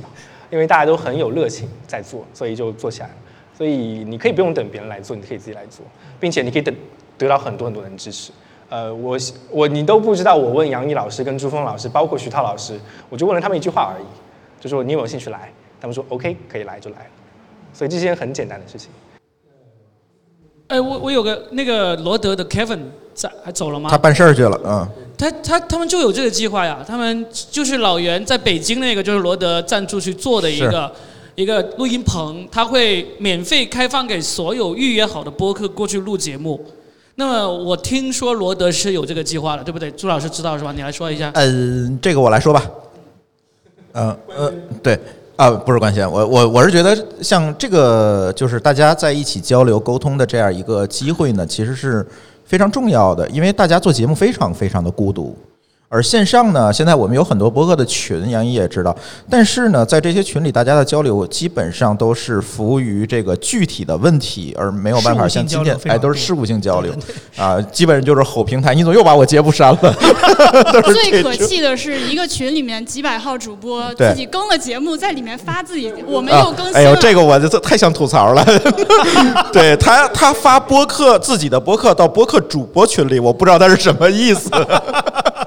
因为大家都很有热情在做，所以就做起来了。所以你可以不用等别人来做，你可以自己来做，并且你可以等。得到很多很多人支持，呃，我我你都不知道，我问杨毅老师跟朱峰老师，包括徐涛老师，我就问了他们一句话而已，就说你有没有兴趣来？他们说 OK，可以来就来了，所以这些很简单的事情。哎，我我有个那个罗德的 Kevin 在还走了吗？他办事儿去了，嗯。他他他们就有这个计划呀，他们就是老袁在北京那个就是罗德赞助去做的一个一个录音棚，他会免费开放给所有预约好的播客过去录节目。那么我听说罗德是有这个计划的，对不对？朱老师知道是吧？你来说一下。嗯，这个我来说吧。嗯呃，对啊，不是关心我我我是觉得像这个就是大家在一起交流沟通的这样一个机会呢，其实是非常重要的，因为大家做节目非常非常的孤独。而线上呢，现在我们有很多博客的群，杨一也知道。但是呢，在这些群里，大家的交流基本上都是服务于这个具体的问题，而没有办法像今天，哎，都是事务性交流啊，基本上就是吼平台。你怎么又把我节目删了？[laughs] 最可气的是一个群里面几百号主播自己更了节目，在里面发自己，我没有更新了。哎呦，这个我就太想吐槽了。[laughs] 对他，他发播客自己的播客到播客主播群里，我不知道他是什么意思。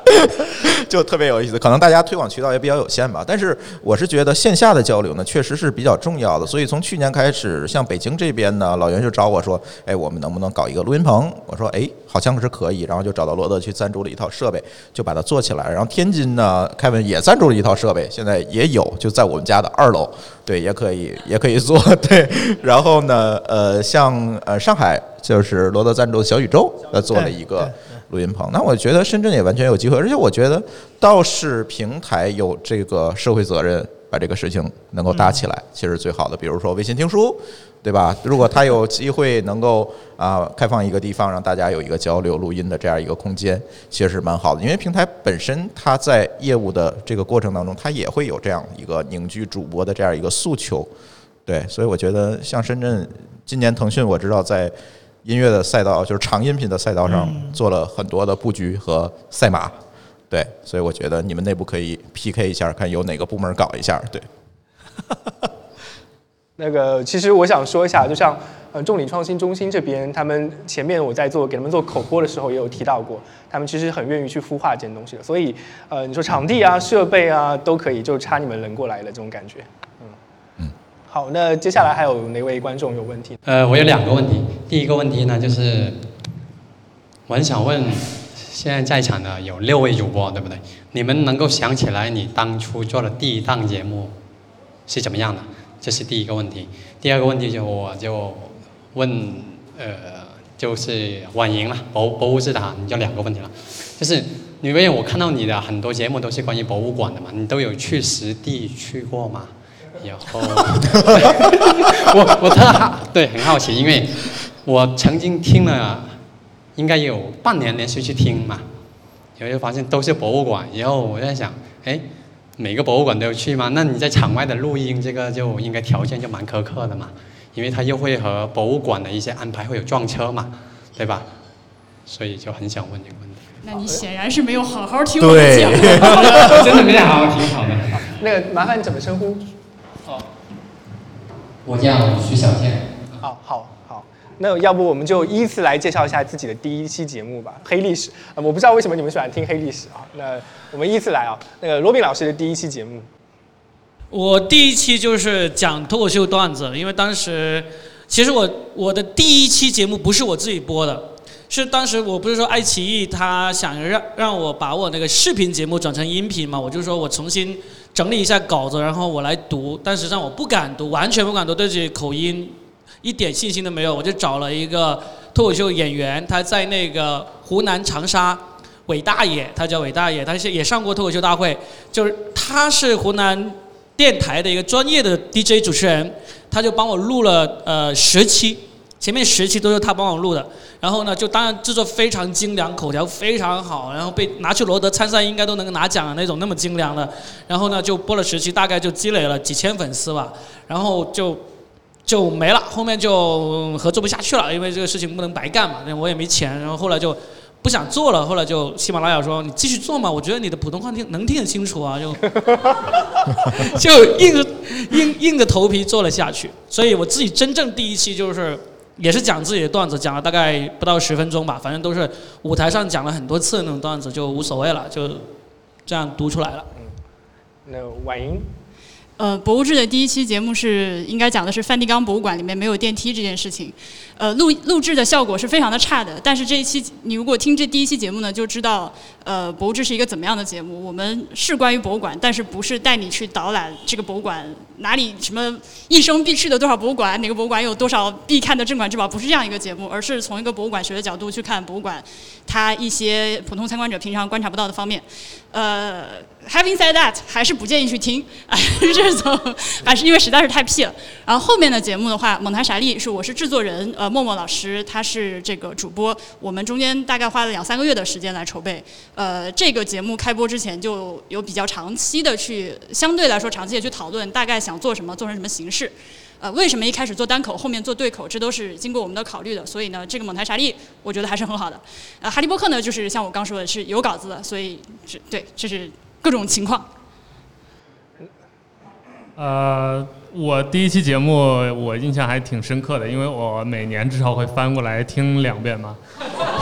[laughs] 就特别有意思，可能大家推广渠道也比较有限吧。但是我是觉得线下的交流呢，确实是比较重要的。所以从去年开始，像北京这边呢，老袁就找我说：“哎，我们能不能搞一个录音棚？”我说：“哎，好像是可以。”然后就找到罗德去赞助了一套设备，就把它做起来。然后天津呢，凯文也赞助了一套设备，现在也有，就在我们家的二楼，对，也可以，也可以做。对，然后呢，呃，像呃上海就是罗德赞助的小宇宙，呃，做了一个。录音棚。那我觉得深圳也完全有机会，而且我觉得倒是平台有这个社会责任，把这个事情能够搭起来，其实最好的。比如说微信听书。对吧？如果他有机会能够啊开放一个地方，让大家有一个交流录音的这样一个空间，其实是蛮好的。因为平台本身它在业务的这个过程当中，它也会有这样一个凝聚主播的这样一个诉求。对，所以我觉得像深圳今年腾讯我知道在音乐的赛道，就是长音频的赛道上做了很多的布局和赛马。对，所以我觉得你们内部可以 PK 一下，看有哪个部门搞一下。对。[laughs] 那个，其实我想说一下，就像呃，众理创新中心这边，他们前面我在做给他们做口播的时候，也有提到过，他们其实很愿意去孵化这些东西的。所以，呃，你说场地啊、设备啊都可以，就差你们人过来了这种感觉。好，那接下来还有哪位观众有问题？呃，我有两个问题。第一个问题呢，就是我很想问，现在在场的有六位主播，对不对？你们能够想起来你当初做的第一档节目是怎么样的？这是第一个问题，第二个问题就我就问呃，就是婉莹了，博博物志的，你就两个问题了，就是因为我看到你的很多节目都是关于博物馆的嘛，你都有去实地去过吗？然后我我特好对很好奇，因为我曾经听了应该有半年连续去听嘛，然后就发现都是博物馆，然后我在想，哎。每个博物馆都有去吗？那你在场外的录音，这个就应该条件就蛮苛刻的嘛，因为他又会和博物馆的一些安排会有撞车嘛，对吧？所以就很想问这个问题。那你显然是没有好好听我的讲，真的没有好好听好的。那个麻烦你怎么称呼？哦，我叫徐小健。好好。那要不我们就依次来介绍一下自己的第一期节目吧。黑历史，呃，我不知道为什么你们喜欢听黑历史啊。那我们依次来啊。那个罗宾老师的第一期节目，我第一期就是讲脱口秀段子，因为当时其实我我的第一期节目不是我自己播的，是当时我不是说爱奇艺他想让让我把我那个视频节目转成音频嘛，我就说我重新整理一下稿子，然后我来读，但实际上我不敢读，完全不敢读，对自己口音。一点信心都没有，我就找了一个脱口秀演员，他在那个湖南长沙，韦大爷，他叫韦大爷，他是也上过脱口秀大会，就是他是湖南电台的一个专业的 DJ 主持人，他就帮我录了呃十期，前面十期都是他帮我录的，然后呢就当然制作非常精良，口条非常好，然后被拿去罗德参赛应该都能拿奖的那种那么精良的，然后呢就播了十期，大概就积累了几千粉丝吧，然后就。就没了，后面就合作不下去了，因为这个事情不能白干嘛，我也没钱，然后后来就不想做了，后来就喜马拉雅说你继续做嘛，我觉得你的普通话听能听得清楚啊，就 [laughs] 就硬着硬硬着头皮做了下去，所以我自己真正第一期就是也是讲自己的段子，讲了大概不到十分钟吧，反正都是舞台上讲了很多次那种段子，就无所谓了，就这样读出来了。嗯，那婉莹。呃，博物志的第一期节目是应该讲的是梵蒂冈博物馆里面没有电梯这件事情，呃，录录制的效果是非常的差的。但是这一期你如果听这第一期节目呢，就知道，呃，博物志是一个怎么样的节目。我们是关于博物馆，但是不是带你去导览这个博物馆哪里什么一生必去的多少博物馆，哪个博物馆有多少必看的镇馆之宝，不是这样一个节目，而是从一个博物馆学的角度去看博物馆，它一些普通参观者平常观察不到的方面，呃。Having said that，还是不建议去听，这种还是因为实在是太屁了。然后后面的节目的话，蒙台傻利是我是制作人，呃，默默老师他是这个主播，我们中间大概花了两三个月的时间来筹备。呃，这个节目开播之前就有比较长期的去，相对来说长期的去讨论，大概想做什么，做成什么形式。呃，为什么一开始做单口，后面做对口，这都是经过我们的考虑的。所以呢，这个蒙台傻利我觉得还是很好的。呃，哈利波特呢，就是像我刚说的是有稿子的，所以这对这是。各种情况。呃，我第一期节目我印象还挺深刻的，因为我每年至少会翻过来听两遍嘛。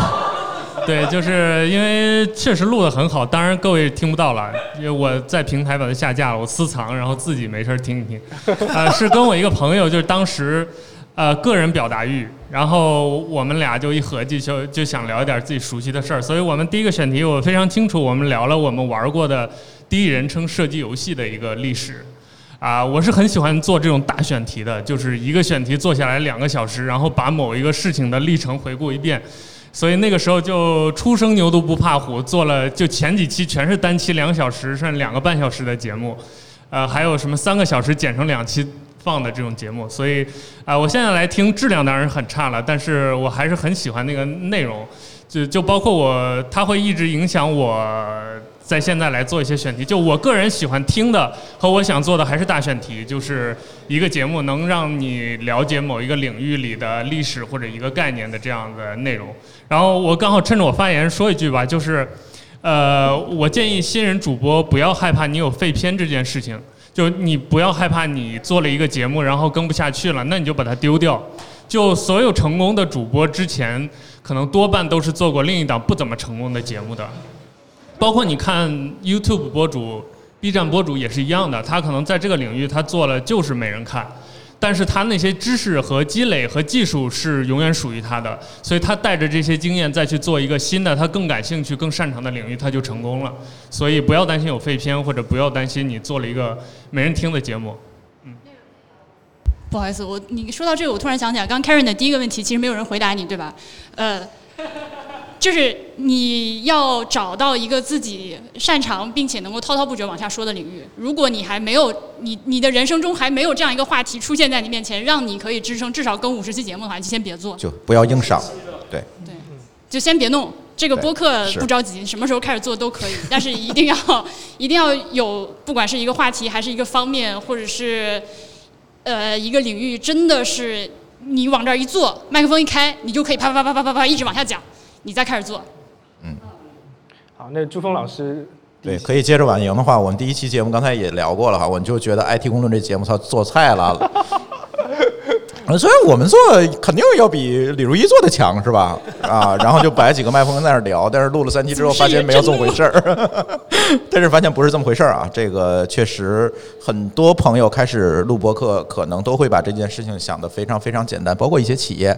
[laughs] 对，就是因为确实录的很好，当然各位听不到了，因为我在平台把它下架了，我私藏，然后自己没事听一听。呃，是跟我一个朋友，就是当时。呃，个人表达欲，然后我们俩就一合计，就就想聊一点自己熟悉的事儿。所以我们第一个选题我非常清楚，我们聊了我们玩过的第一人称射击游戏的一个历史。啊，我是很喜欢做这种大选题的，就是一个选题做下来两个小时，然后把某一个事情的历程回顾一遍。所以那个时候就初生牛犊不怕虎，做了就前几期全是单期两小时甚至两个半小时的节目，呃，还有什么三个小时剪成两期放的这种节目，所以啊、我现在来听质量当然很差了，但是我还是很喜欢那个内容，就就包括我，它会一直影响我在现在来做一些选题。就我个人喜欢听的和我想做的还是大选题，就是一个节目能让你了解某一个领域里的历史或者一个概念的这样的内容。然后我刚好趁着我发言说一句吧，就是，呃，我建议新人主播不要害怕你有废片这件事情。就你不要害怕，你做了一个节目，然后跟不下去了，那你就把它丢掉。就所有成功的主播之前，可能多半都是做过另一档不怎么成功的节目的。包括你看 YouTube 博主、B 站博主也是一样的，他可能在这个领域他做了就是没人看，但是他那些知识和积累和技术是永远属于他的，所以他带着这些经验再去做一个新的他更感兴趣、更擅长的领域，他就成功了。所以不要担心有废片，或者不要担心你做了一个没人听的节目。嗯不好意思，我你说到这个，我突然想起来，刚 Karen 的第一个问题，其实没有人回答你，对吧？呃，就是你要找到一个自己擅长并且能够滔滔不绝往下说的领域。如果你还没有你你的人生中还没有这样一个话题出现在你面前，让你可以支撑至少跟五十期节目的话，你就先别做，就不要硬上，对对，就先别弄。这个播客不着急，什么时候开始做都可以，[laughs] 但是一定要一定要有，不管是一个话题，还是一个方面，或者是呃一个领域，真的是你往这儿一坐，麦克风一开，你就可以啪啪啪啪啪啪一直往下讲，你再开始做。嗯好，那朱峰老师，对，可以接着婉莹的话，我们第一期节目刚才也聊过了哈，我就觉得 IT 公论这节目它做菜了。呃 [laughs] 虽然我们做肯定要比李如一做的强是吧？啊，然后就摆几个麦克风在那儿聊，但是录了三期之后发现没有这么回事儿，[laughs] 但是发现不是这么回事儿啊。这个确实很多朋友开始录播客，可能都会把这件事情想得非常非常简单，包括一些企业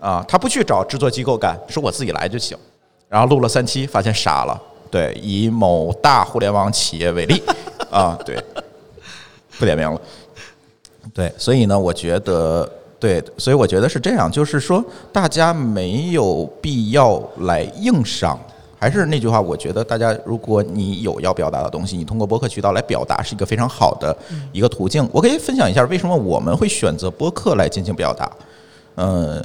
啊，他不去找制作机构干，说我自己来就行。然后录了三期，发现傻了。对，以某大互联网企业为例，啊，对，不点名了。对，所以呢，我觉得，对，所以我觉得是这样，就是说，大家没有必要来硬上。还是那句话，我觉得大家，如果你有要表达的东西，你通过播客渠道来表达，是一个非常好的一个途径。我可以分享一下为什么我们会选择播客来进行表达。呃，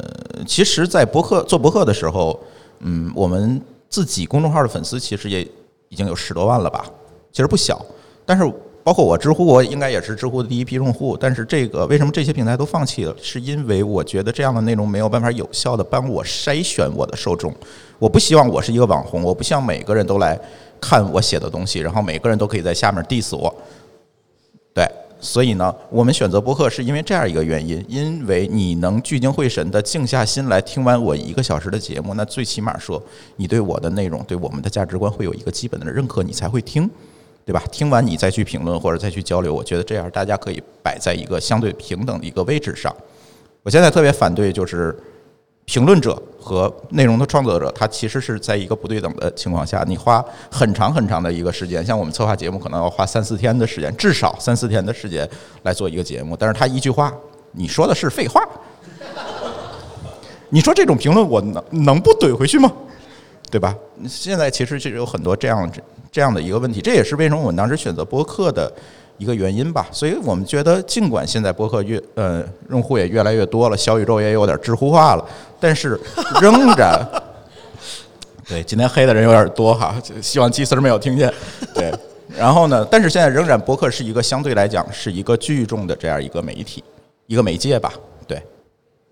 其实，在博客做博客的时候，嗯，我们自己公众号的粉丝其实也已经有十多万了吧，其实不小。但是包括我知乎，我应该也是知乎的第一批用户。但是这个为什么这些平台都放弃了？是因为我觉得这样的内容没有办法有效的帮我筛选我的受众。我不希望我是一个网红，我不希望每个人都来看我写的东西，然后每个人都可以在下面 diss 我。所以呢，我们选择播客是因为这样一个原因，因为你能聚精会神的静下心来听完我一个小时的节目，那最起码说你对我的内容、对我们的价值观会有一个基本的认可，你才会听，对吧？听完你再去评论或者再去交流，我觉得这样大家可以摆在一个相对平等的一个位置上。我现在特别反对就是。评论者和内容的创作者，他其实是在一个不对等的情况下，你花很长很长的一个时间，像我们策划节目可能要花三四天的时间，至少三四天的时间来做一个节目，但是他一句话，你说的是废话，你说这种评论我能能不怼回去吗？对吧？现在其实就有很多这样这样的一个问题，这也是为什么我们当时选择播客的一个原因吧。所以我们觉得，尽管现在博客越呃用户也越来越多了，小宇宙也有点知乎化了，但是仍然，[laughs] 对今天黑的人有点多哈，希望祭司没有听见。[laughs] 对，然后呢，但是现在仍然博客是一个相对来讲是一个聚众的这样一个媒体，一个媒介吧。对，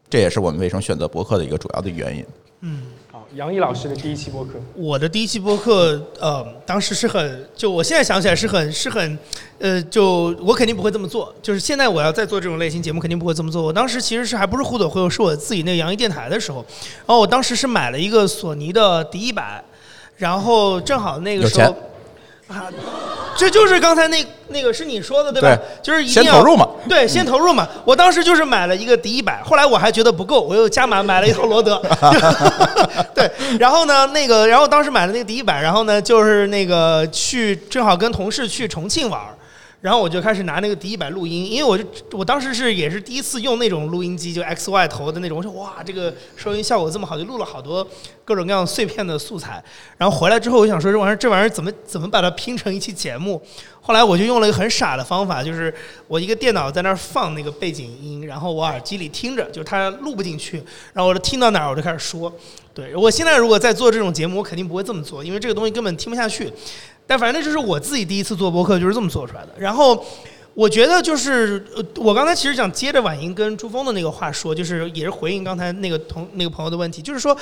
这也是我们为什么选择博客的一个主要的原因。嗯，好，杨毅老师的第一期播客，我的第一期播客，呃，当时是很，就我现在想起来是很是很，呃，就我肯定不会这么做。就是现在我要再做这种类型节目，肯定不会这么做。我当时其实是还不是互怼会，是我自己那个杨毅电台的时候，然后我当时是买了一个索尼的敌一百，然后正好那个时候。啊，这就是刚才那那个是你说的对吧？对就是一定要先投入嘛对，先投入嘛。我当时就是买了一个迪一百，后来我还觉得不够，我又加码买了一套罗德。[laughs] 对，然后呢，那个，然后当时买了那个迪一百，然后呢，就是那个去正好跟同事去重庆玩儿。然后我就开始拿那个第一百录音，因为我就我当时是也是第一次用那种录音机，就 X Y 头的那种。我说哇，这个收音效果这么好，就录了好多各种各样碎片的素材。然后回来之后，我想说这玩意儿这玩意儿怎么怎么把它拼成一期节目？后来我就用了一个很傻的方法，就是我一个电脑在那儿放那个背景音，然后我耳机里听着，就是它录不进去，然后我就听到哪儿我就开始说。对我现在如果在做这种节目，我肯定不会这么做，因为这个东西根本听不下去。但反正就是我自己第一次做播客就是这么做出来的。然后我觉得就是，我刚才其实想接着婉莹跟朱峰的那个话说，就是也是回应刚才那个同那个朋友的问题，就是说，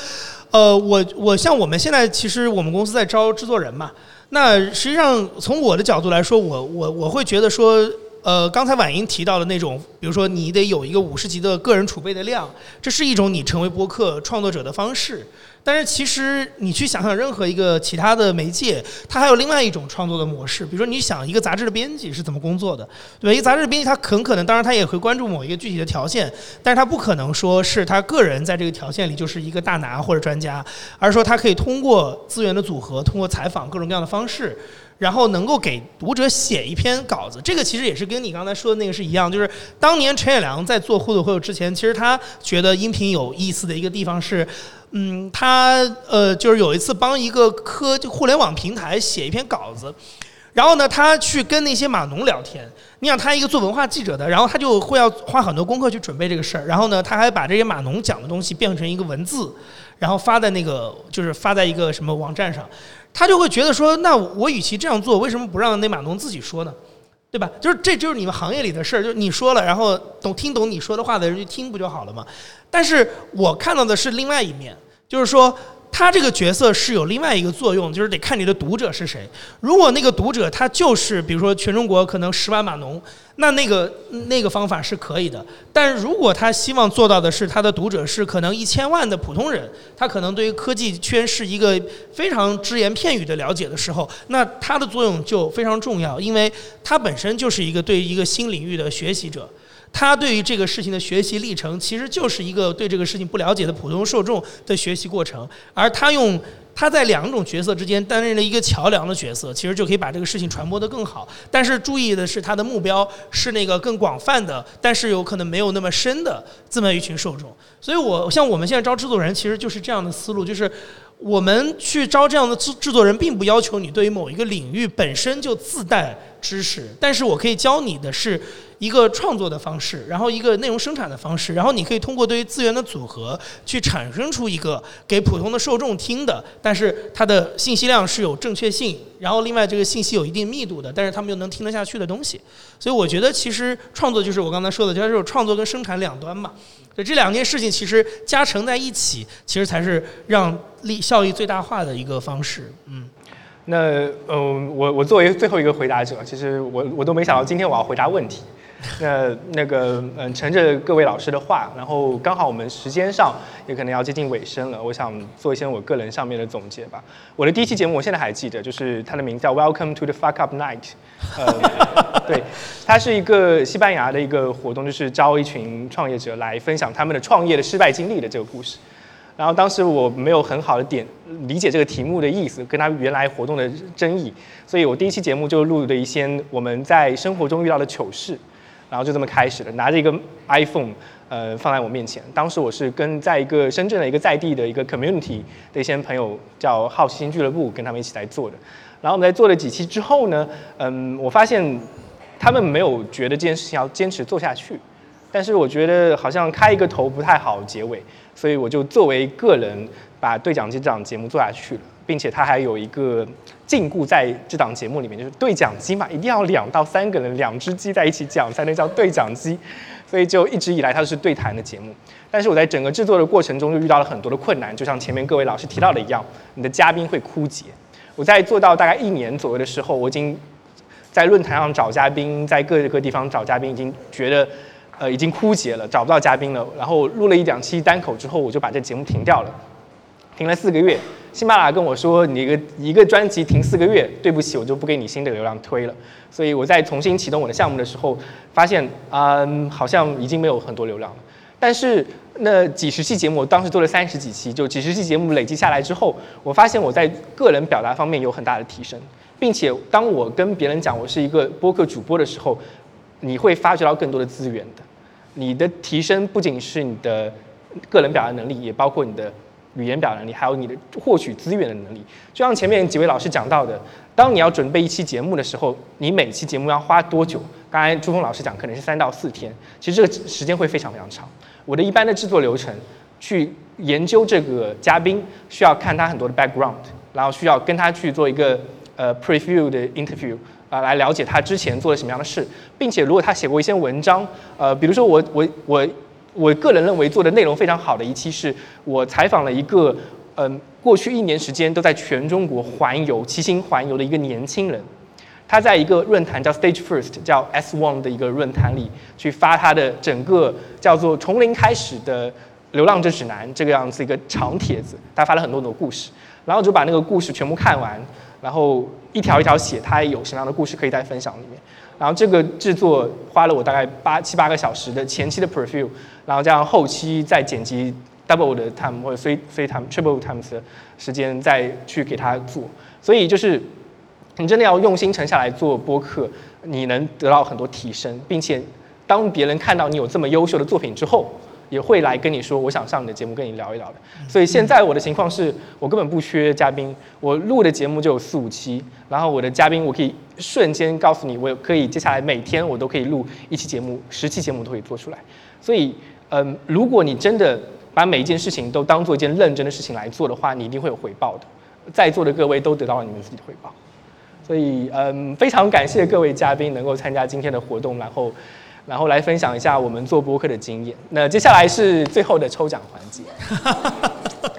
呃，我我像我们现在其实我们公司在招制作人嘛，那实际上从我的角度来说，我我我会觉得说。呃，刚才婉莹提到的那种，比如说你得有一个五十集的个人储备的量，这是一种你成为播客创作者的方式。但是其实你去想想任何一个其他的媒介，它还有另外一种创作的模式。比如说你想一个杂志的编辑是怎么工作的，对吧？一个杂志的编辑他很可能，当然他也会关注某一个具体的条线，但是他不可能说是他个人在这个条线里就是一个大拿或者专家，而是说他可以通过资源的组合，通过采访各种各样的方式。然后能够给读者写一篇稿子，这个其实也是跟你刚才说的那个是一样，就是当年陈也良在做互动会有之前，其实他觉得音频有意思的一个地方是，嗯，他呃就是有一次帮一个科互联网平台写一篇稿子，然后呢他去跟那些码农聊天，你想他一个做文化记者的，然后他就会要花很多功课去准备这个事儿，然后呢他还把这些码农讲的东西变成一个文字，然后发在那个就是发在一个什么网站上。他就会觉得说，那我与其这样做，为什么不让那码农自己说呢？对吧？就是这就是你们行业里的事儿，就是你说了，然后懂听懂你说的话的人就听不就好了吗？但是我看到的是另外一面，就是说。他这个角色是有另外一个作用，就是得看你的读者是谁。如果那个读者他就是，比如说全中国可能十万码农，那那个那个方法是可以的。但如果他希望做到的是他的读者是可能一千万的普通人，他可能对于科技圈是一个非常只言片语的了解的时候，那他的作用就非常重要，因为他本身就是一个对一个新领域的学习者。他对于这个事情的学习历程，其实就是一个对这个事情不了解的普通受众的学习过程，而他用他在两种角色之间担任了一个桥梁的角色，其实就可以把这个事情传播得更好。但是注意的是，他的目标是那个更广泛的，但是有可能没有那么深的这么一群受众。所以，我像我们现在招制作人，其实就是这样的思路，就是我们去招这样的制制作人，并不要求你对于某一个领域本身就自带知识，但是我可以教你的是。一个创作的方式，然后一个内容生产的方式，然后你可以通过对于资源的组合去产生出一个给普通的受众听的，但是它的信息量是有正确性，然后另外这个信息有一定密度的，但是他们又能听得下去的东西。所以我觉得其实创作就是我刚才说的，就是创作跟生产两端嘛。所以这两件事情其实加成在一起，其实才是让利效益最大化的一个方式。嗯。那嗯，我我作为最后一个回答者，其实我我都没想到今天我要回答问题。[laughs] 那那个嗯，乘着各位老师的话，然后刚好我们时间上也可能要接近尾声了，我想做一些我个人上面的总结吧。我的第一期节目我现在还记得，就是它的名字叫 Welcome to the Fuck Up Night。呃，[laughs] 对，它是一个西班牙的一个活动，就是招一群创业者来分享他们的创业的失败经历的这个故事。然后当时我没有很好的点理解这个题目的意思，跟他原来活动的争议，所以我第一期节目就录了一些我们在生活中遇到的糗事。然后就这么开始了，拿着一个 iPhone，呃，放在我面前。当时我是跟在一个深圳的一个在地的一个 community 的一些朋友，叫好奇心俱乐部，跟他们一起来做的。然后我们在做了几期之后呢，嗯，我发现他们没有觉得这件事情要坚持做下去，但是我觉得好像开一个头不太好结尾，所以我就作为个人把对讲机这档节目做下去了。并且他还有一个禁锢在这档节目里面，就是对讲机嘛，一定要两到三个人，两只鸡在一起讲才能叫对讲机，所以就一直以来它都是对谈的节目。但是我在整个制作的过程中就遇到了很多的困难，就像前面各位老师提到的一样，你的嘉宾会枯竭。我在做到大概一年左右的时候，我已经在论坛上找嘉宾，在各个地方找嘉宾，已经觉得呃已经枯竭了，找不到嘉宾了。然后录了一两期单口之后，我就把这节目停掉了，停了四个月。喜马拉跟我说，你一个一个专辑停四个月，对不起，我就不给你新的流量推了。所以我在重新启动我的项目的时候，发现啊，好像已经没有很多流量了。但是那几十期节目，我当时做了三十几期，就几十期节目累积下来之后，我发现我在个人表达方面有很大的提升。并且当我跟别人讲我是一个播客主播的时候，你会发掘到更多的资源的。你的提升不仅是你的个人表达能力，也包括你的语言表达能力，还有你的获取资源的能力。就像前面几位老师讲到的，当你要准备一期节目的时候，你每期节目要花多久？刚才朱峰老师讲，可能是三到四天，其实这个时间会非常非常长。我的一般的制作流程，去研究这个嘉宾，需要看他很多的 background，然后需要跟他去做一个呃 preview 的 interview。啊，来了解他之前做了什么样的事，并且如果他写过一些文章，呃，比如说我我我我个人认为做的内容非常好的一期是，我采访了一个，嗯，过去一年时间都在全中国环游、骑行环游的一个年轻人，他在一个论坛叫 Stage First，叫 S One 的一个论坛里去发他的整个叫做从零开始的流浪者指南这个样子一个长帖子，他发了很多很多故事，然后就把那个故事全部看完。然后一条一条写，他有什么样的故事可以在分享里面。然后这个制作花了我大概八七八个小时的前期的 preview，然后加上后期再剪辑 double 的 time 或者 three three time triple times 的时间再去给他做。所以就是你真的要用心沉下来做播客，你能得到很多提升，并且当别人看到你有这么优秀的作品之后。也会来跟你说，我想上你的节目跟你聊一聊的。所以现在我的情况是我根本不缺嘉宾，我录的节目就有四五期，然后我的嘉宾我可以瞬间告诉你，我可以接下来每天我都可以录一期节目，十期节目都可以做出来。所以，嗯，如果你真的把每一件事情都当做一件认真的事情来做的话，你一定会有回报的。在座的各位都得到了你们自己的回报。所以，嗯，非常感谢各位嘉宾能够参加今天的活动，然后。然后来分享一下我们做播客的经验。那接下来是最后的抽奖环节。[laughs]